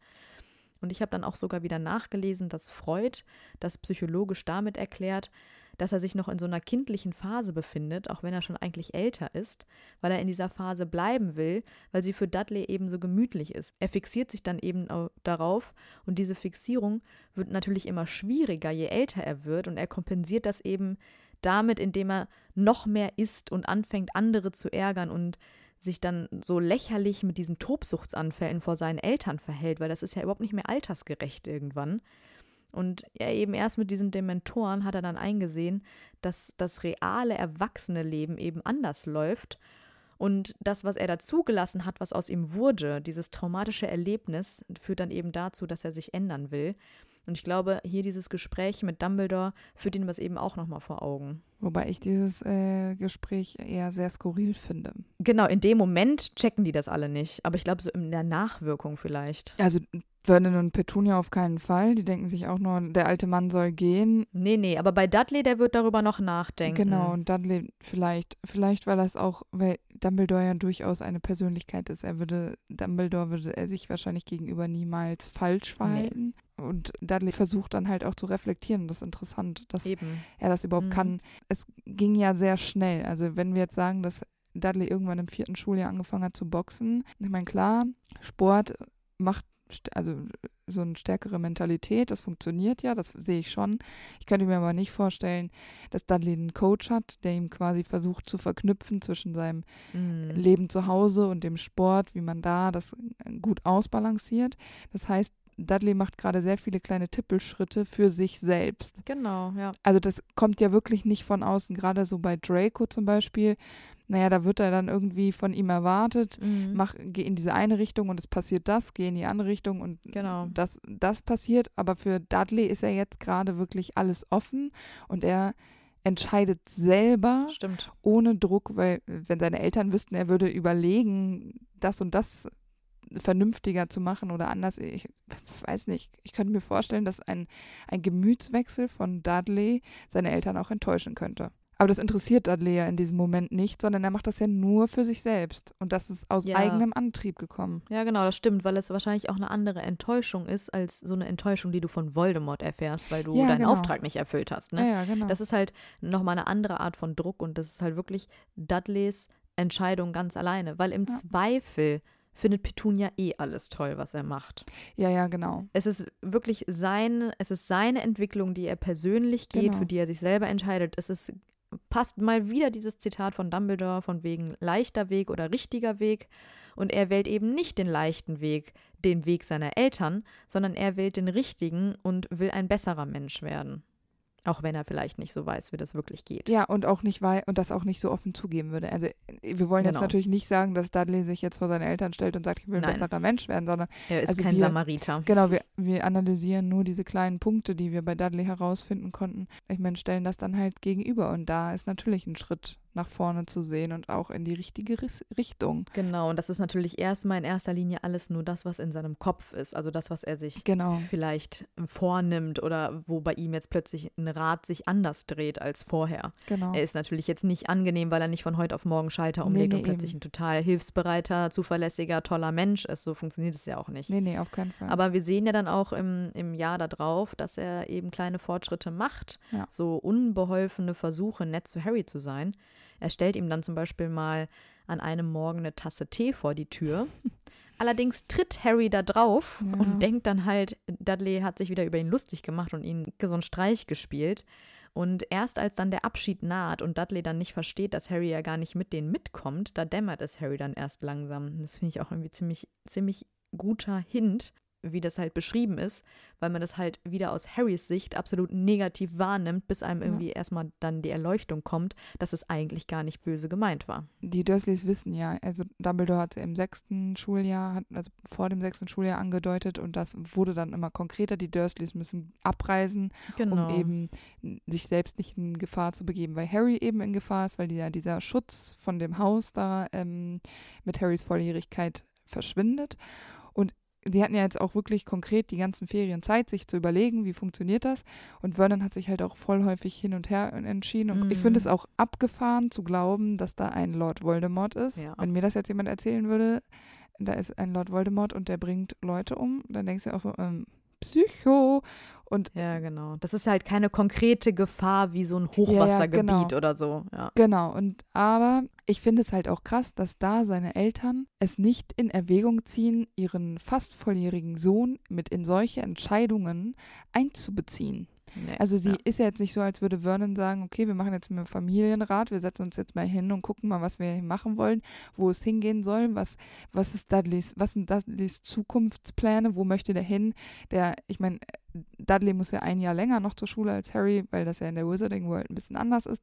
Und ich habe dann auch sogar wieder nachgelesen, dass Freud das psychologisch damit erklärt, dass er sich noch in so einer kindlichen Phase befindet, auch wenn er schon eigentlich älter ist, weil er in dieser Phase bleiben will, weil sie für Dudley eben so gemütlich ist. Er fixiert sich dann eben au- darauf und diese Fixierung wird natürlich immer schwieriger, je älter er wird und er kompensiert das eben damit, indem er noch mehr isst und anfängt, andere zu ärgern und sich dann so lächerlich mit diesen Tobsuchtsanfällen vor seinen Eltern verhält, weil das ist ja überhaupt nicht mehr altersgerecht irgendwann. Und er eben erst mit diesen Dementoren hat er dann eingesehen, dass das reale erwachsene Leben eben anders läuft. Und das, was er da zugelassen hat, was aus ihm wurde, dieses traumatische Erlebnis, führt dann eben dazu, dass er sich ändern will. Und ich glaube, hier dieses Gespräch mit Dumbledore führt ihm das eben auch nochmal vor Augen. Wobei ich dieses äh, Gespräch eher sehr skurril finde. Genau, in dem Moment checken die das alle nicht. Aber ich glaube, so in der Nachwirkung vielleicht. Also Vernon und Petunia auf keinen Fall. Die denken sich auch nur, der alte Mann soll gehen. Nee, nee, aber bei Dudley, der wird darüber noch nachdenken. Genau, und Dudley vielleicht, vielleicht weil das auch, weil Dumbledore ja durchaus eine Persönlichkeit ist. Er würde, Dumbledore würde er sich wahrscheinlich gegenüber niemals falsch verhalten. Nee. Und Dudley versucht dann halt auch zu reflektieren. Das ist interessant, dass Eben. er das überhaupt mhm. kann. Es ging ja sehr schnell. Also wenn wir jetzt sagen, dass Dudley irgendwann im vierten Schuljahr angefangen hat zu boxen. Ich meine, klar, Sport macht also so eine stärkere Mentalität, das funktioniert ja, das sehe ich schon. Ich könnte mir aber nicht vorstellen, dass Dudley einen Coach hat, der ihm quasi versucht zu verknüpfen zwischen seinem mhm. Leben zu Hause und dem Sport, wie man da das gut ausbalanciert. Das heißt, Dudley macht gerade sehr viele kleine Tippelschritte für sich selbst. Genau, ja. Also das kommt ja wirklich nicht von außen, gerade so bei Draco zum Beispiel. Naja, da wird er dann irgendwie von ihm erwartet, mhm. mach, geh in diese eine Richtung und es passiert das, geh in die andere Richtung und genau. das, das passiert. Aber für Dudley ist er jetzt gerade wirklich alles offen und er entscheidet selber Stimmt. ohne Druck, weil wenn seine Eltern wüssten, er würde überlegen, das und das vernünftiger zu machen oder anders. Ich weiß nicht. Ich könnte mir vorstellen, dass ein, ein Gemütswechsel von Dudley seine Eltern auch enttäuschen könnte. Aber das interessiert Dudley ja in diesem Moment nicht, sondern er macht das ja nur für sich selbst. Und das ist aus ja. eigenem Antrieb gekommen. Ja, genau, das stimmt, weil es wahrscheinlich auch eine andere Enttäuschung ist, als so eine Enttäuschung, die du von Voldemort erfährst, weil du ja, deinen genau. Auftrag nicht erfüllt hast. Ne? Ja, ja, genau. Das ist halt nochmal eine andere Art von Druck und das ist halt wirklich Dudleys Entscheidung ganz alleine, weil im. Zweifel findet Petunia eh alles toll, was er macht. Ja, ja, genau. Es ist wirklich sein, es ist seine Entwicklung, die er persönlich geht, genau. für die er sich selber entscheidet. Es ist passt mal wieder dieses Zitat von Dumbledore von wegen leichter Weg oder richtiger Weg. Und er wählt eben nicht den leichten Weg, den Weg seiner Eltern, sondern er wählt den richtigen und will ein besserer Mensch werden. Auch wenn er vielleicht nicht so weiß, wie das wirklich geht. Ja, und auch nicht weiß und das auch nicht so offen zugeben würde. Also wir wollen genau. jetzt natürlich nicht sagen, dass Dudley sich jetzt vor seine Eltern stellt und sagt, ich will ein Nein. besserer Mensch werden, sondern er ist also kein wir, Samariter. Genau, wir, wir analysieren nur diese kleinen Punkte, die wir bei Dudley herausfinden konnten. Ich meine, stellen das dann halt gegenüber und da ist natürlich ein Schritt nach vorne zu sehen und auch in die richtige Richtung. Genau, und das ist natürlich erstmal in erster Linie alles nur das, was in seinem Kopf ist. Also das, was er sich genau. vielleicht vornimmt oder wo bei ihm jetzt plötzlich ein Rad sich anders dreht als vorher. Genau. Er ist natürlich jetzt nicht angenehm, weil er nicht von heute auf morgen Schalter umlegt nee, nee, und plötzlich eben. ein total hilfsbereiter, zuverlässiger, toller Mensch ist. So funktioniert es ja auch nicht. Nee, nee, auf keinen Fall. Aber wir sehen ja dann auch im, im Jahr darauf, dass er eben kleine Fortschritte macht, ja. so unbeholfene Versuche, nett zu Harry zu sein. Er stellt ihm dann zum Beispiel mal an einem Morgen eine Tasse Tee vor die Tür. Allerdings tritt Harry da drauf ja. und denkt dann halt, Dudley hat sich wieder über ihn lustig gemacht und ihn so einen Streich gespielt. Und erst als dann der Abschied naht und Dudley dann nicht versteht, dass Harry ja gar nicht mit denen mitkommt, da dämmert es Harry dann erst langsam. Das finde ich auch irgendwie ziemlich, ziemlich guter Hint, wie das halt beschrieben ist, weil man das halt wieder aus Harrys Sicht absolut negativ wahrnimmt, bis einem irgendwie ja. erstmal dann die Erleuchtung kommt, dass es eigentlich gar nicht böse gemeint war. Die Dursleys wissen ja, also Dumbledore hat es im sechsten Schuljahr, also vor dem sechsten Schuljahr angedeutet und das wurde dann immer konkreter. Die Dursleys müssen abreisen, genau. um eben sich selbst nicht in Gefahr zu begeben, weil Harry eben in Gefahr ist, weil ja dieser Schutz von dem Haus da ähm, mit Harrys Volljährigkeit verschwindet. Sie hatten ja jetzt auch wirklich konkret die ganzen Ferien Zeit, sich zu überlegen, wie funktioniert das. Und Vernon hat sich halt auch voll häufig hin und her entschieden. Und mm. ich finde es auch abgefahren zu glauben, dass da ein Lord Voldemort ist. Ja. Wenn mir das jetzt jemand erzählen würde, da ist ein Lord Voldemort und der bringt Leute um, dann denkst du auch so, ähm, Psycho. Und ja, genau. Das ist halt keine konkrete Gefahr wie so ein Hochwassergebiet ja, genau. oder so. Ja. Genau. Und aber ich finde es halt auch krass, dass da seine Eltern es nicht in Erwägung ziehen, ihren fast volljährigen Sohn mit in solche Entscheidungen einzubeziehen. Nee, also sie ja. ist ja jetzt nicht so, als würde Vernon sagen, okay, wir machen jetzt einen Familienrat, wir setzen uns jetzt mal hin und gucken mal, was wir machen wollen, wo es hingehen soll, was, was ist Dudleys, was sind Dudleys Zukunftspläne, wo möchte der hin? Der, ich meine, Dudley muss ja ein Jahr länger noch zur Schule als Harry, weil das ja in der Wizarding World ein bisschen anders ist.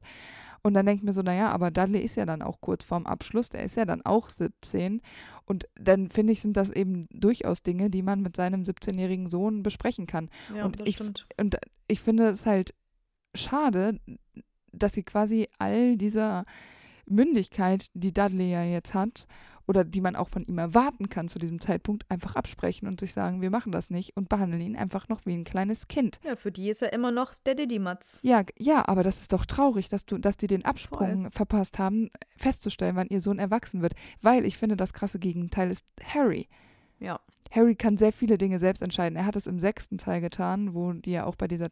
Und dann denke ich mir so, naja, aber Dudley ist ja dann auch kurz vorm Abschluss, der ist ja dann auch 17. Und dann finde ich, sind das eben durchaus Dinge, die man mit seinem 17-jährigen Sohn besprechen kann. Ja, und, das ich, stimmt. und ich finde es halt schade, dass sie quasi all dieser Mündigkeit, die Dudley ja jetzt hat, oder die man auch von ihm erwarten kann zu diesem Zeitpunkt, einfach absprechen und sich sagen, wir machen das nicht und behandeln ihn einfach noch wie ein kleines Kind. Ja, für die ist er immer noch der Diddy-Matz. Ja, ja, aber das ist doch traurig, dass du, dass die den Absprung verpasst haben, festzustellen, wann ihr Sohn erwachsen wird. Weil ich finde, das krasse Gegenteil ist Harry. Ja. Harry kann sehr viele Dinge selbst entscheiden. Er hat es im sechsten Teil getan, wo die ja auch bei dieser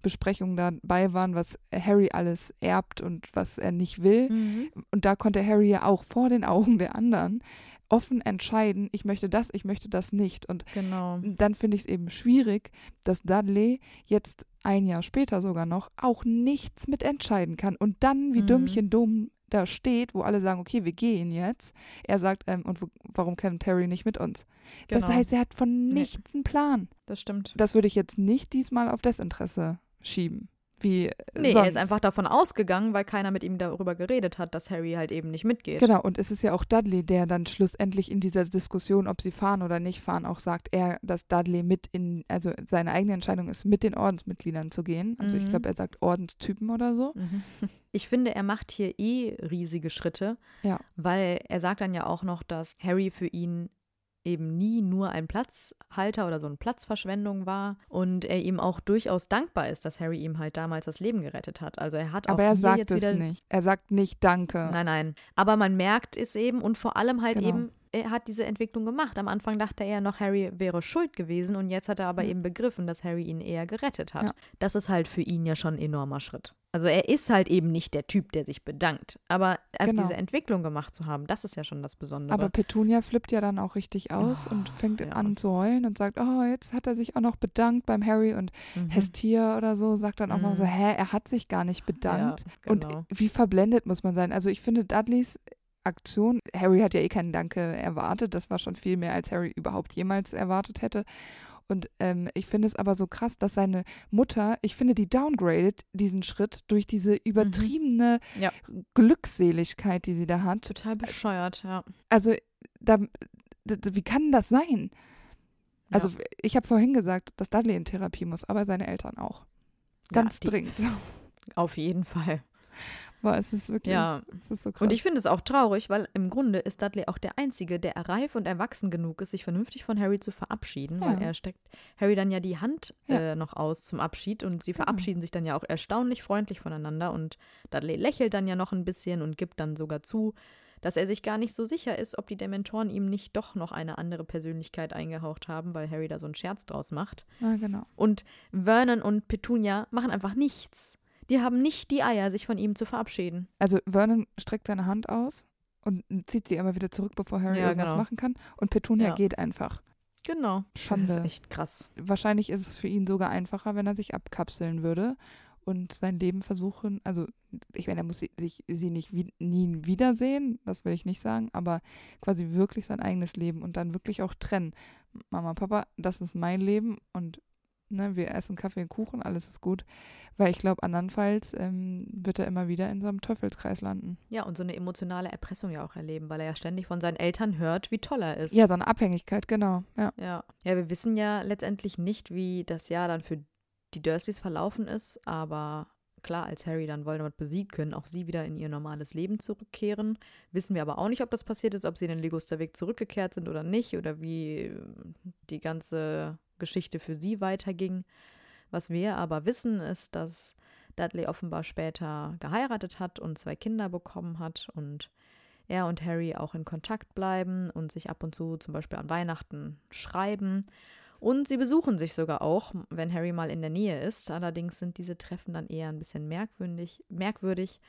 Testamentsbesprechung dabei waren, was Harry alles erbt und was er nicht will. Mhm. Und da konnte Harry ja auch vor den Augen der anderen offen entscheiden, ich möchte das, ich möchte das nicht. Und Genau. dann finde ich es eben schwierig, dass Dudley jetzt ein Jahr später sogar noch auch nichts mitentscheiden kann und dann wie Mhm. Dümmchen dumm da steht, wo alle sagen, okay, wir gehen jetzt. Er sagt, ähm, und wo, warum kommt Harry nicht mit uns? genau. Das heißt, er hat von Nee. nichts einen Plan. das stimmt. Das würde ich jetzt nicht diesmal auf Desinteresse schieben. Wie äh, Nee, sonst. er ist einfach davon ausgegangen, weil keiner mit ihm darüber geredet hat, dass Harry halt eben nicht mitgeht. Genau, und es ist ja auch Dudley, der dann schlussendlich in dieser Diskussion, ob sie fahren oder nicht fahren, auch sagt, er, dass Dudley mit in, also seine eigene Entscheidung ist, mit den Ordensmitgliedern zu gehen. Also ich Mhm. glaube, er sagt Ordenstypen oder so. Mhm. Ich finde, er macht hier eh riesige Schritte, Ja. weil er sagt dann ja auch noch, dass Harry für ihn eben nie nur ein Platzhalter oder so eine Platzverschwendung war und er ihm auch durchaus dankbar ist, dass Harry ihm halt damals das Leben gerettet hat. Also er hat auch Aber er sagt jetzt es wieder nicht. Er sagt nicht Danke. Nein, nein. Aber man merkt es eben und vor allem halt Genau. eben, er hat diese Entwicklung gemacht. Am Anfang dachte er noch, Harry wäre schuld gewesen und jetzt hat er aber Ja. eben begriffen, dass Harry ihn eher gerettet hat. Ja. Das ist halt für ihn ja schon ein enormer Schritt. Also er ist halt eben nicht der Typ, der sich bedankt. Aber Genau. diese Entwicklung gemacht zu haben, das ist ja schon das Besondere. Aber Petunia flippt ja dann auch richtig aus Oh, und fängt ja. an zu heulen und sagt, oh, jetzt hat er sich auch noch bedankt beim Harry und Mhm. Hestia oder so sagt dann auch noch so, Mhm. hä, er hat sich gar nicht bedankt. Ja, genau. Und wie verblendet muss man sein? Also ich finde Dudleys Aktion, Harry hat ja eh keinen Danke erwartet, das war schon viel mehr, als Harry überhaupt jemals erwartet hätte. Und ähm, ich finde es aber so krass, dass seine Mutter, ich finde, die downgradet diesen Schritt durch diese übertriebene Mhm. Ja. Glückseligkeit, die sie da hat. Total bescheuert, ja. Also, da, d- d- wie kann das sein? Also, ja. ich habe vorhin gesagt, dass Dudley in Therapie muss, aber seine Eltern auch. Ganz ja, dringend. Auf jeden Fall. Aber es ist wirklich, Ja. es ist so krass. Und ich finde es auch traurig, weil im Grunde ist Dudley auch der Einzige, der reif und erwachsen genug ist, sich vernünftig von Harry zu verabschieden, weil Ja. er steckt Harry dann ja die Hand Ja. äh, noch aus zum Abschied und sie Genau. verabschieden sich dann ja auch erstaunlich freundlich voneinander und Dudley lächelt dann ja noch ein bisschen und gibt dann sogar zu, dass er sich gar nicht so sicher ist, ob die Dementoren ihm nicht doch noch eine andere Persönlichkeit eingehaucht haben, weil Harry da so einen Scherz draus macht. ja, genau. Und Vernon und Petunia machen einfach nichts. Die haben nicht die Eier, sich von ihm zu verabschieden. Also Vernon streckt seine Hand aus und zieht sie immer wieder zurück, bevor Harry Ja, irgendwas genau. machen kann. Und Petunia Ja. geht einfach. Genau. Das Schande. ist echt krass. Wahrscheinlich ist es für ihn sogar einfacher, wenn er sich abkapseln würde und sein Leben versuchen. Also, ich meine, er muss sie, sich, sie nicht wie, nie wiedersehen, das will ich nicht sagen, aber quasi wirklich sein eigenes Leben und dann wirklich auch trennen. Mama, Papa, das ist mein Leben und ne, wir essen Kaffee und Kuchen, alles ist gut. Weil ich glaube, andernfalls ähm, wird er immer wieder in so einem Teufelskreis landen. Ja, und so eine emotionale Erpressung ja auch erleben, weil er ja ständig von seinen Eltern hört, wie toll er ist. Ja, so eine Abhängigkeit, genau. Ja. Ja. Ja, wir wissen ja letztendlich nicht, wie das Jahr dann für die Dursleys verlaufen ist, aber klar, als Harry dann Voldemort besiegt, können auch sie wieder in ihr normales Leben zurückkehren. Wissen wir aber auch nicht, ob das passiert ist, ob sie in den Ligusterweg zurückgekehrt sind oder nicht oder wie die ganze Geschichte für sie weiterging. Was wir aber wissen, ist, dass Dudley offenbar später geheiratet hat und zwei Kinder bekommen hat und er und Harry auch in Kontakt bleiben und sich ab und zu zum Beispiel an Weihnachten schreiben. Und sie besuchen sich sogar auch, wenn Harry mal in der Nähe ist. Allerdings sind diese Treffen dann eher ein bisschen merkwürdig, merkwürdig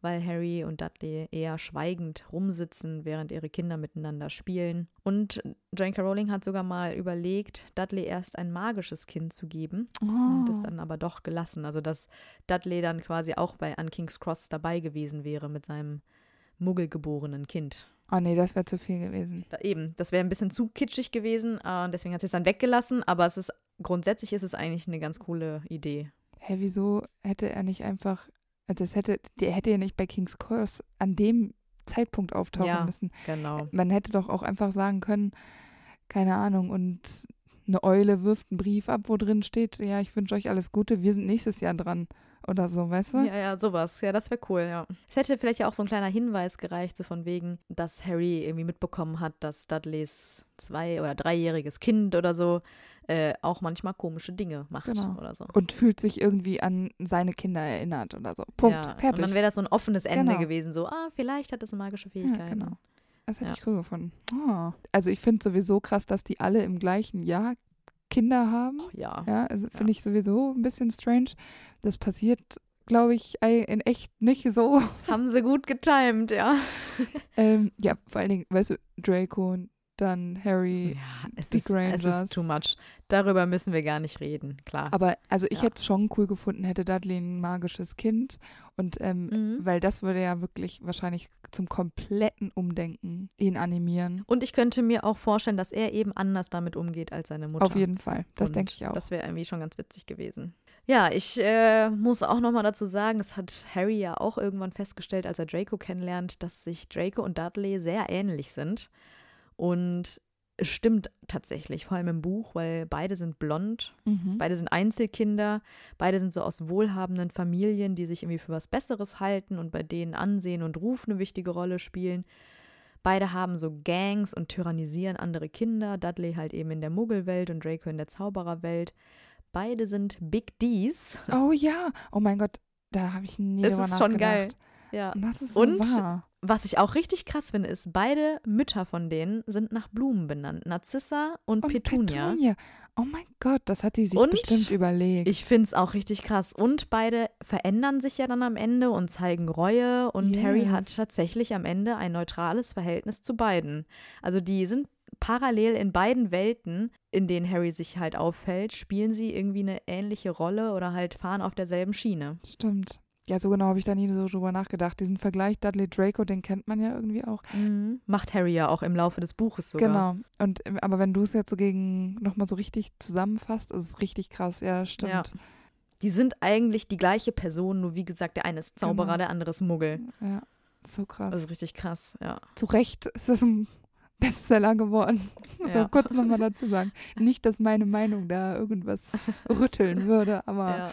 weil Harry und Dudley eher schweigend rumsitzen, während ihre Kinder miteinander spielen. Und J.K. Rowling hat sogar mal überlegt, Dudley erst ein magisches Kind zu geben und Oh. ist dann aber doch gelassen. Also dass Dudley dann quasi auch bei An King's Cross dabei gewesen wäre mit seinem muggelgeborenen Kind. Oh nee, das wäre zu viel gewesen. Da, eben, das wäre ein bisschen zu kitschig gewesen äh, und deswegen hat sie es dann weggelassen, aber es ist grundsätzlich ist es eigentlich eine ganz coole Idee. Hä, wieso hätte er nicht einfach, also das hätte, der hätte ja nicht bei King's Curse an dem Zeitpunkt auftauchen Ja. müssen. Genau. Man hätte doch auch einfach sagen können, keine Ahnung, und eine Eule wirft einen Brief ab, wo drin steht, ja, ich wünsche euch alles Gute, wir sind nächstes Jahr dran. Oder so, weißt du? Ja, ja, sowas. Ja, das wäre cool, ja. Es hätte vielleicht ja auch so ein kleiner Hinweis gereicht, so von wegen, dass Harry irgendwie mitbekommen hat, dass Dudleys zwei- oder dreijähriges Kind oder so äh, auch manchmal komische Dinge macht Genau. oder so. Und fühlt sich irgendwie an seine Kinder erinnert oder so. Punkt. ja. Fertig. Und dann wäre das so ein offenes Ende Genau. gewesen, so, ah, vielleicht hat es magische Fähigkeiten. Ja, genau. Das hätte Ja. ich cool gefunden. Ah. Also ich finde sowieso krass, dass die alle im gleichen Jahr Kinder haben. Ja. Ja, also Ja. finde ich sowieso ein bisschen strange. Das passiert, glaube ich, in echt nicht so. Haben sie gut getimt, ja. ähm, ja, vor allen Dingen, weißt du, Draco und dann Harry. Ja, es die ist, es Grangers. ist too much. Darüber müssen wir gar nicht reden, klar. Aber also ich Ja. hätte es schon cool gefunden, hätte Dudley ein magisches Kind. Und ähm, Mhm. weil das würde ja wirklich wahrscheinlich zum kompletten Umdenken ihn animieren. Und ich könnte mir auch vorstellen, dass er eben anders damit umgeht als seine Mutter. Auf jeden Fall. Das Und denke ich auch. Das wäre irgendwie schon ganz witzig gewesen. Ja, ich äh, muss auch nochmal dazu sagen, das hat Harry ja auch irgendwann festgestellt, als er Draco kennenlernt, dass sich Draco und Dudley sehr ähnlich sind. Und es stimmt tatsächlich, vor allem im Buch, weil beide sind blond, mhm. beide sind Einzelkinder, beide sind so aus wohlhabenden Familien, die sich irgendwie für was Besseres halten und bei denen Ansehen und Ruf eine wichtige Rolle spielen. Beide haben so Gangs und tyrannisieren andere Kinder, Dudley halt eben in der Muggelwelt und Draco in der Zaubererwelt. Beide sind Big Ds. Oh ja. Oh mein Gott, da habe ich nie Es drüber ist nachgedacht. schon geil. Ja. Und das ist so Und wahr. Was ich auch richtig krass finde, ist, beide Mütter von denen sind nach Blumen benannt. Narzissa und, Und Petunia. Petunia. Oh mein Gott, das hat die sich Und bestimmt überlegt. Ich finde es auch richtig krass. Und beide verändern sich ja dann am Ende und zeigen Reue. Und Yes. Harry hat tatsächlich am Ende ein neutrales Verhältnis zu beiden. Also die sind parallel in beiden Welten, in denen Harry sich halt auffällt, spielen sie irgendwie eine ähnliche Rolle oder halt fahren auf derselben Schiene. Stimmt. Ja, so genau habe ich da nie so drüber nachgedacht. Diesen Vergleich Dudley Draco, den kennt man ja irgendwie auch. Mhm. Macht Harry ja auch im Laufe des Buches sogar. Genau. Und ähm, aber wenn du es jetzt so gegen nochmal so richtig zusammenfasst, ist es richtig krass. Ja, stimmt. Ja. Die sind eigentlich die gleiche Person, nur wie gesagt, der eine ist Zauberer, Genau. der andere ist Muggel. Ja, so krass. Das ist richtig krass, ja. Zu Recht ist es ein Bestseller geworden. Muss Ja. kurz nochmal dazu sagen. Nicht, dass meine Meinung da irgendwas rütteln würde, aber ja.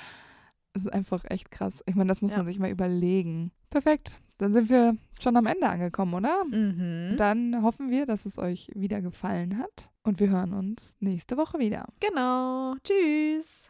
Es ist einfach echt krass. Ich meine, das muss Ja. man sich mal überlegen. Perfekt. Dann sind wir schon am Ende angekommen, oder? Mhm. Dann hoffen wir, dass es euch wieder gefallen hat. Und wir hören uns nächste Woche wieder. Genau. Tschüss.